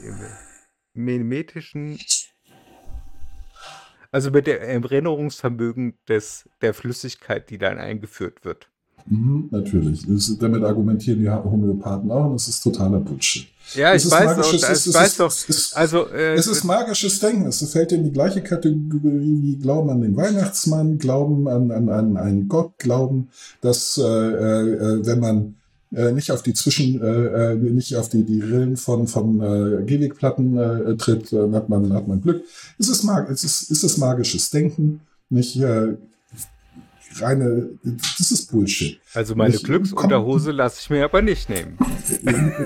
also mit dem Erinnerungsvermögen des, der Flüssigkeit, die dann eingeführt wird. Mhm, natürlich. Damit argumentieren die Homöopathen auch und das ist totaler Bullshit. Ja, ich weiß, doch, es, ich weiß doch. also, äh, es ist magisches Denken. Es fällt in die gleiche Kategorie wie Glauben an den Weihnachtsmann, Glauben an, an, an einen Gott, Glauben, dass äh, äh, wenn man äh, nicht auf die Zwischen, äh, äh nicht auf die, die Rillen von, von äh, Gehwegplatten äh, tritt, dann hat man, hat man Glück. Es ist, mag, es ist, ist es magisches Denken, nicht äh, reine, das ist Bullshit. Also meine nicht, Glücksunterhose lasse ich mir aber nicht nehmen.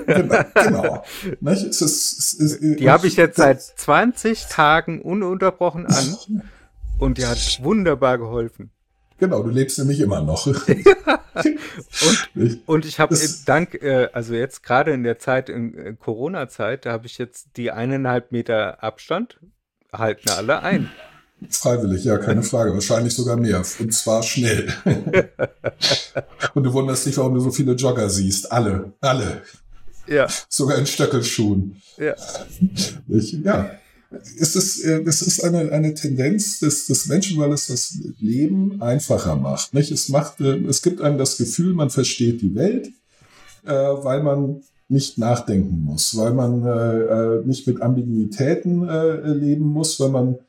genau. genau. Nicht? Es ist, es ist, die habe ich jetzt seit 20 Tagen ununterbrochen an und die hat wunderbar geholfen. Genau, du lebst nämlich immer noch. und, und, ich habe dank, äh, also jetzt gerade in der Zeit, in, in Corona-Zeit, da habe ich jetzt die eineinhalb Meter Abstand, halten alle ein. Freiwillig, ja, keine Frage. Wahrscheinlich sogar mehr. Und zwar schnell. und du wunderst dich, warum du so viele Jogger siehst. Alle, alle. Ja. Sogar in Stöckelschuhen. Ja. Ich, ja. Es ist, äh, es ist eine, eine Tendenz des, des Menschen, weil es das Leben einfacher macht. Nicht? Es, macht äh, es gibt einem das Gefühl, man versteht die Welt, äh, weil man nicht nachdenken muss, weil man äh, nicht mit Ambiguitäten äh, leben muss, weil man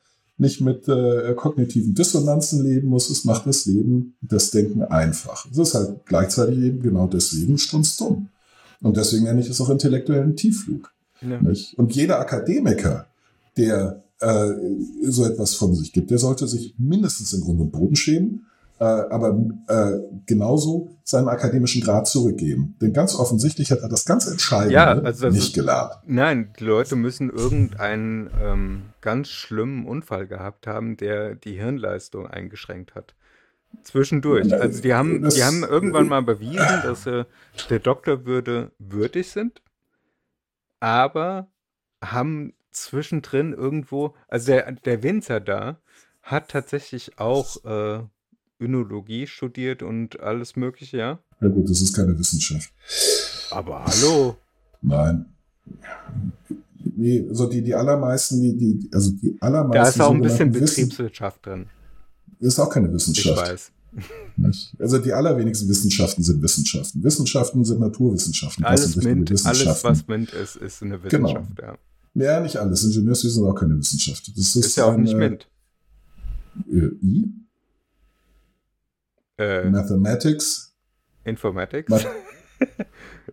nicht mit äh, kognitiven Dissonanzen leben muss. Es macht das Leben, das Denken einfach. Es ist halt gleichzeitig eben genau deswegen strunzdumm. Und deswegen nenne ich es auch intellektuellen Tiefflug. Ja. Und jeder Akademiker, der äh, so etwas von sich gibt, der sollte sich mindestens in Grund und Boden schämen äh, aber äh, genauso seinen akademischen Grad zurückgeben. Denn ganz offensichtlich hat er das ganz Entscheidende ja, also nicht gelernt. Nein, die Leute müssen irgendeinen ähm, ganz schlimmen Unfall gehabt haben, der die Hirnleistung eingeschränkt hat. Zwischendurch. Also die haben, das, die haben irgendwann mal bewiesen, dass sie der Doktorwürde würdig sind, aber haben zwischendrin irgendwo, also der, der Winzer da hat tatsächlich auch äh, Önologie studiert und alles Mögliche, ja? Ja, gut, das ist keine Wissenschaft. Aber hallo. Nein. Nee, also die, die allermeisten, die, die, also die allermeisten. Da ist auch ein bisschen Betriebswirtschaft drin. Ist auch keine Wissenschaft. Ich weiß. Nicht? Also die allerwenigsten Wissenschaften sind Wissenschaften. Wissenschaften sind Naturwissenschaften. Alles, Mint, alles was Mint ist, ist eine genau. Wissenschaft, genau. ja. Ja, nicht alles. Ingenieurswesen sind auch keine Wissenschaft. Das ist, ist ja auch eine, nicht Mint. Äh, I? Äh, Mathematics. Informatics. Ma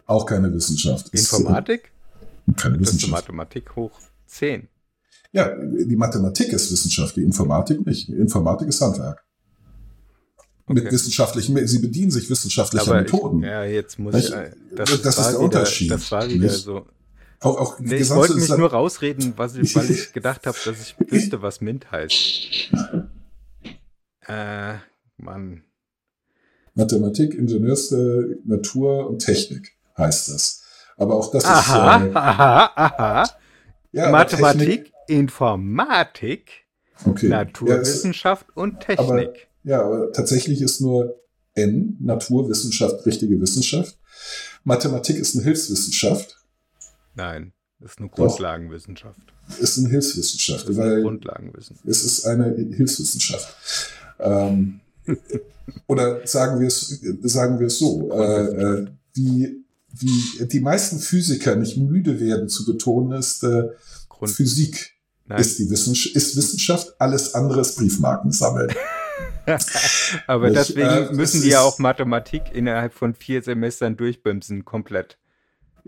auch keine Wissenschaft. Informatik? Keine Wissenschaft. Mathematik hoch 10. Ja, die Mathematik ist Wissenschaft, die Informatik nicht. Informatik ist Handwerk. Okay. Mit wissenschaftlichen, sie bedienen sich wissenschaftlicher Aber Methoden. Ich, ja, jetzt muss ich, das, das ist der wieder, Unterschied. Das war wieder nicht? so. Auch, auch nee, ich wollte mich nur rausreden, was ich, weil ich gedacht habe, dass ich wüsste, was MINT heißt. äh, Mann. Mathematik, Ingenieurs, Natur und Technik heißt das. Aber auch das aha, ist. Äh, aha, aha. Ja, Mathematik, Technik, Informatik, okay. Naturwissenschaft ja, und Technik. Aber, ja, aber tatsächlich ist nur N, Naturwissenschaft, richtige Wissenschaft. Mathematik ist eine Hilfswissenschaft. Nein. Ist eine Grundlagenwissenschaft. Doch, ist eine Hilfswissenschaft. Ist eine Grundlagenwissenschaft. Es ist eine Hilfswissenschaft. Ähm, oder sagen wir es, sagen wir es so, äh, äh, wie, wie die meisten Physiker nicht müde werden zu betonen, ist äh, Physik Nein. ist die Wissenschaft, ist Wissenschaft, alles andere ist Briefmarken sammeln. Aber ich, deswegen äh, müssen die ja auch Mathematik innerhalb von vier Semestern durchbimsen, komplett.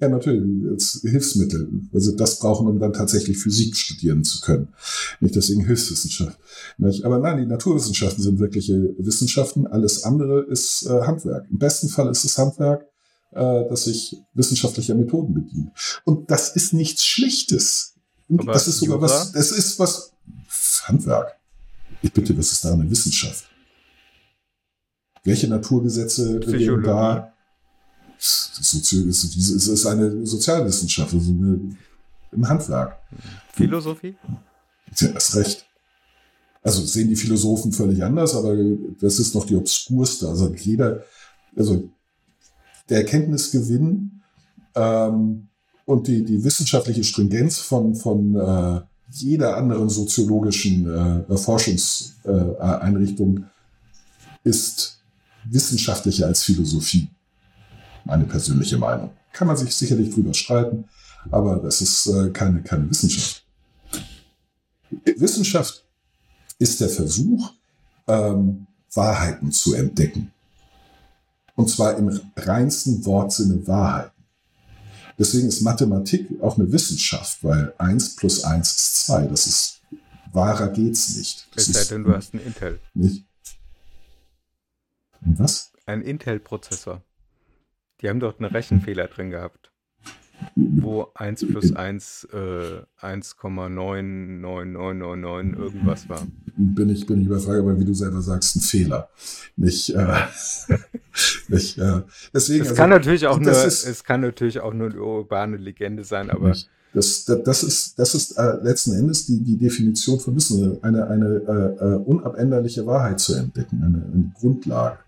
Ja, natürlich, als Hilfsmittel. Also das brauchen, um dann tatsächlich Physik studieren zu können. Nicht deswegen Hilfswissenschaft. Nicht? Aber nein, die Naturwissenschaften sind wirkliche Wissenschaften. Alles andere ist äh, Handwerk. Im besten Fall ist es Handwerk, äh, das sich wissenschaftlicher Methoden bedient. Und das ist nichts Schlichtes. Aber das ist sogar Jura? was, das ist was, Handwerk. Ich bitte, was ist da eine Wissenschaft? Welche Naturgesetze da? Es ist eine Sozialwissenschaft, also eine, im Handwerk. Philosophie? Ja, das recht. Also sehen die Philosophen völlig anders, aber das ist noch die obskurste. Also jeder, also der Erkenntnisgewinn ähm, und die, die wissenschaftliche Stringenz von, von äh, jeder anderen soziologischen äh, Forschungseinrichtung äh, ist wissenschaftlicher als Philosophie. Meine persönliche Meinung. Kann man sich sicherlich drüber streiten, aber das ist äh, keine, keine Wissenschaft. Wissenschaft ist der Versuch, ähm, Wahrheiten zu entdecken. Und zwar im reinsten Wortsinne Wahrheiten. Deswegen ist Mathematik auch eine Wissenschaft, weil 1 plus 1 ist 2. Das ist wahrer geht's nicht. Es sei denn, du hast einen Intel. Nicht? Und was? Ein Intel-Prozessor. Die haben dort einen Rechenfehler drin gehabt. Wo 1 plus 1 äh, 1,99999 irgendwas war. Bin ich, bin ich überfragt, aber wie du selber sagst, ein Fehler. Nicht, äh, nicht äh, deswegen. Es also, kann natürlich auch nur, ist, es kann natürlich auch nur eine urbane Legende sein, aber. Nicht das, das, das ist, das ist äh, letzten Endes die, die Definition von Wissen, eine, eine äh, äh, unabänderliche Wahrheit zu entdecken, eine, eine Grundlage.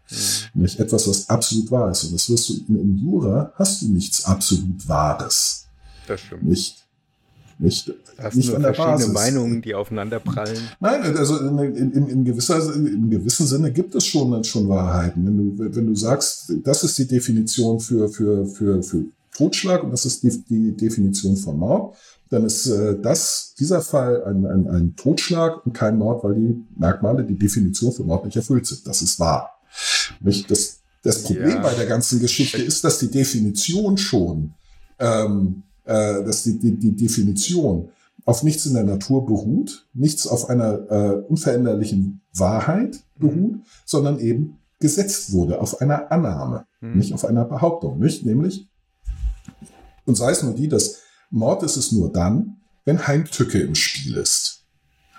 Mhm. Nicht etwas, was absolut wahr ist. Und das wirst du in, in Jura hast du nichts absolut Wahres. Das stimmt. Nicht, nicht, Hast nicht an der verschiedene Basis. Meinungen, die aufeinander prallen? Nein, also in, in, in, gewisser, in gewissem Sinne gibt es schon, schon Wahrheiten. Wenn du, wenn du sagst, das ist die Definition für, für, für, für Totschlag, und das ist die, die Definition von Mord, dann ist äh, das, dieser Fall ein, ein, ein Totschlag und kein Mord, weil die Merkmale, die Definition für Mord nicht erfüllt sind. Das ist wahr. Nicht? Das, das Problem ja. bei der ganzen Geschichte ist, dass die Definition schon, ähm, äh, dass die, die, die Definition auf nichts in der Natur beruht, nichts auf einer äh, unveränderlichen Wahrheit beruht, mhm. sondern eben gesetzt wurde auf einer Annahme, mhm. nicht auf einer Behauptung, nicht? Nämlich und sei es nur die, dass Mord ist es nur dann, wenn Heimtücke im Spiel ist.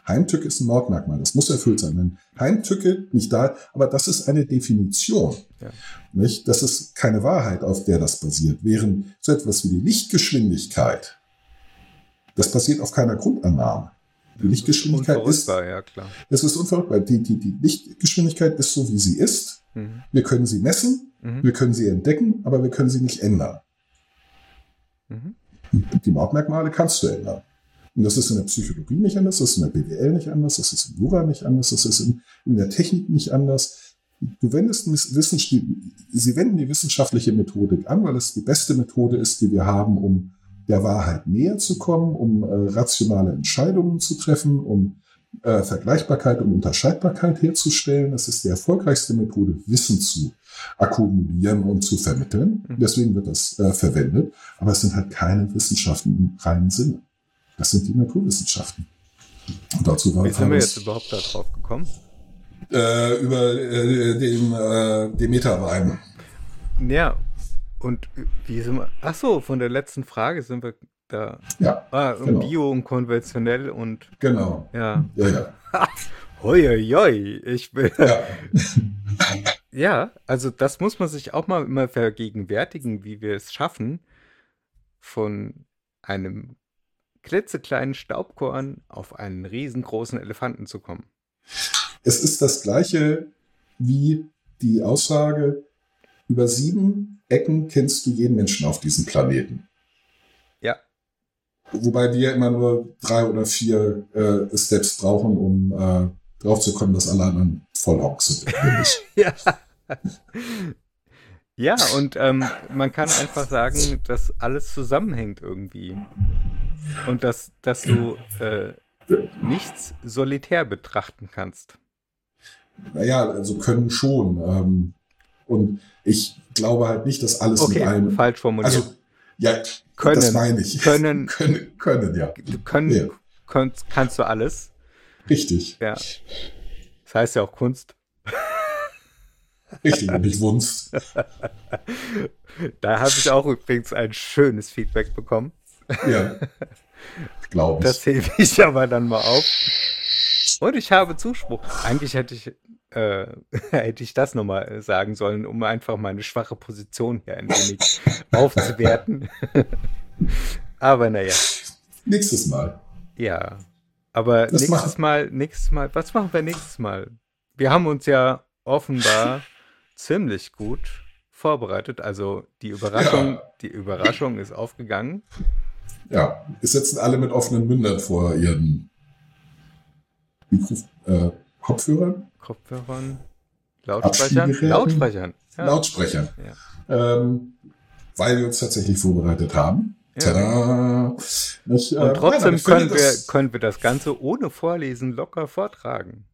Heimtücke ist ein Mordmerkmal, das muss erfüllt sein. Wenn Heimtücke nicht da, aber das ist eine Definition. Ja. Nicht? Das ist keine Wahrheit, auf der das basiert. Während so etwas wie die Lichtgeschwindigkeit, das basiert auf keiner Grundannahme. Die Lichtgeschwindigkeit ist, ja, klar. Es ist unverrückbar. Die, die, die Lichtgeschwindigkeit ist so, wie sie ist. Mhm. Wir können sie messen, mhm. wir können sie entdecken, aber wir können sie nicht ändern. Mhm. Die Mordmerkmale kannst du ändern. Und das ist in der Psychologie nicht anders, das ist in der BWL nicht anders, das ist in Jura nicht anders, das ist in, in der Technik nicht anders. Du wendest Wissen, sie wenden die wissenschaftliche Methodik an, weil es die beste Methode ist, die wir haben, um der Wahrheit näher zu kommen, um äh, rationale Entscheidungen zu treffen, um äh, Vergleichbarkeit und Unterscheidbarkeit herzustellen. Das ist die erfolgreichste Methode, Wissen zu akkumulieren und zu vermitteln. Mhm. Deswegen wird das äh, verwendet. Aber es sind halt keine Wissenschaften im reinen Sinne. Das sind die Naturwissenschaften. Und dazu war Wie sind wir jetzt überhaupt da drauf gekommen? Äh, über äh, den, äh, den Metawein. Ja, und wie sind wir? Ach so, von der letzten Frage sind wir da. Ja. Ah, genau. Bio und konventionell und. Genau. Ja. Ja, ja. hoi, ich bin. Ja. Ja, also das muss man sich auch mal immer vergegenwärtigen, wie wir es schaffen, von einem klitzekleinen Staubkorn auf einen riesengroßen Elefanten zu kommen. Es ist das gleiche wie die Aussage, über sieben Ecken kennst du jeden Menschen auf diesem Planeten. Wobei wir immer nur drei oder vier äh, Steps brauchen, um äh, drauf zu kommen, dass alle anderen voll sind. ja. Ja, und ähm, man kann einfach sagen, dass alles zusammenhängt irgendwie. Und dass, dass du äh, nichts solitär betrachten kannst. Naja, also können schon. Ähm, und ich glaube halt nicht, dass alles okay, mit allem. falsch formuliert. Also, ja, können, das meine ich. Können, können, können ja. Können, ja. Kannst, kannst du alles. Richtig. Ja. Das heißt ja auch Kunst. Richtig, und nicht Wunst. Da habe ich auch übrigens ein schönes Feedback bekommen. Ja. Glaube ich. Das hebe ich aber dann mal auf. Und ich habe Zuspruch. Eigentlich hätte ich, äh, hätte ich das nochmal sagen sollen, um einfach meine schwache Position hier ein wenig aufzuwerten. aber naja. Nächstes Mal. Ja. Aber das nächstes. Mal, nächstes Mal, was machen wir nächstes Mal? Wir haben uns ja offenbar ziemlich gut vorbereitet. Also die Überraschung, ja. die Überraschung ist aufgegangen. Ja, wir sitzen alle mit offenen Mündern vor ihren Mikro äh, Kopfhörern. Kopfhörern, Lautsprechern, Lautsprechern. Ja. Lautsprechern. Ja. Ähm, weil wir uns tatsächlich vorbereitet haben. Ja. Ich, äh, Und trotzdem nein, können, wir, können wir das Ganze ohne Vorlesen locker vortragen.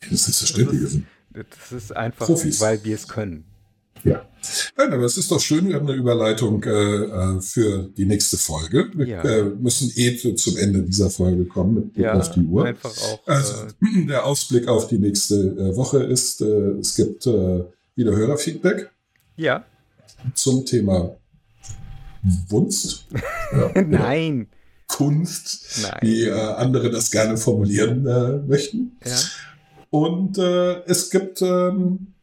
Das ist verständlich. Das ist einfach, Profis. weil wir es können. Ja. Nein, aber es ist doch schön, wir haben eine Überleitung äh, äh für die nächste Folge. Wir ja. äh, müssen eh zum Ende dieser Folge kommen mit Blick ja, auf die Uhr. Einfach auch, also äh, der Ausblick auf die nächste äh, Woche ist, es gibt wieder Hörerfeedback. Ja. Zum Thema Wunst. Ja, Nein. Kunst, Nein. wie andere das gerne formulieren möchten. Ja. Und es gibt, ähm,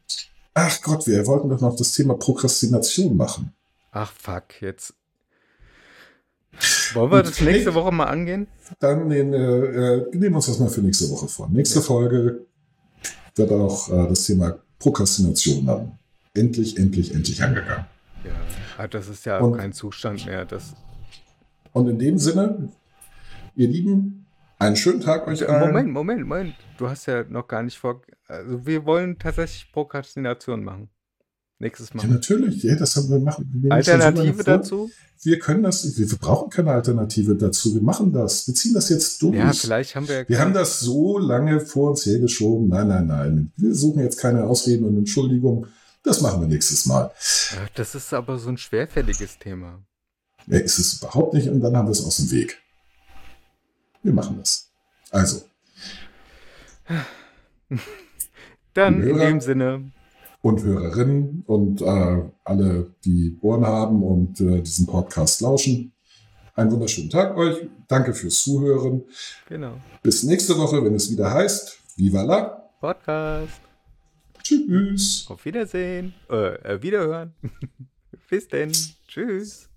ach Gott, wir wollten doch noch das Thema Prokrastination machen. Ach fuck, jetzt. Wollen wir das nächste Woche mal angehen? Dann den, äh, äh, nehmen wir uns das mal für nächste Woche vor. Nächste ja. Folge wird auch äh, das Thema Prokrastination haben. Endlich, endlich, endlich angegangen. Ja, ah, das ist ja und, kein Zustand mehr. Das und in dem Sinne, ihr Lieben, einen schönen Tag euch allen. Moment, Moment, Moment. Du hast ja noch gar nicht vor. Also wir wollen tatsächlich Prokrastination machen. Nächstes Mal. Ja, natürlich. Ja, das haben wir machen. Wir Alternative dazu? Wir können das. Wir brauchen keine Alternative dazu. Wir machen das. Wir ziehen das jetzt durch. Ja, vielleicht haben wir. Wir haben das so lange vor uns hergeschoben. Nein, nein, nein. Wir suchen jetzt keine Ausreden und Entschuldigungen. Das machen wir nächstes Mal. Das ist aber so ein schwerfälliges Thema. Ja, ist es überhaupt nicht. Und dann haben wir es aus dem Weg. Wir machen das. Also. Dann Hörer in dem Sinne. Und Hörerinnen und äh, alle, die Ohren haben und äh, diesen Podcast lauschen. Einen wunderschönen Tag euch. Danke fürs Zuhören. Genau. Bis nächste Woche, wenn es wieder heißt, Viva la Podcast. Tschüss. Auf Wiedersehen. Äh, äh Wiederhören. Bis denn. Tschüss.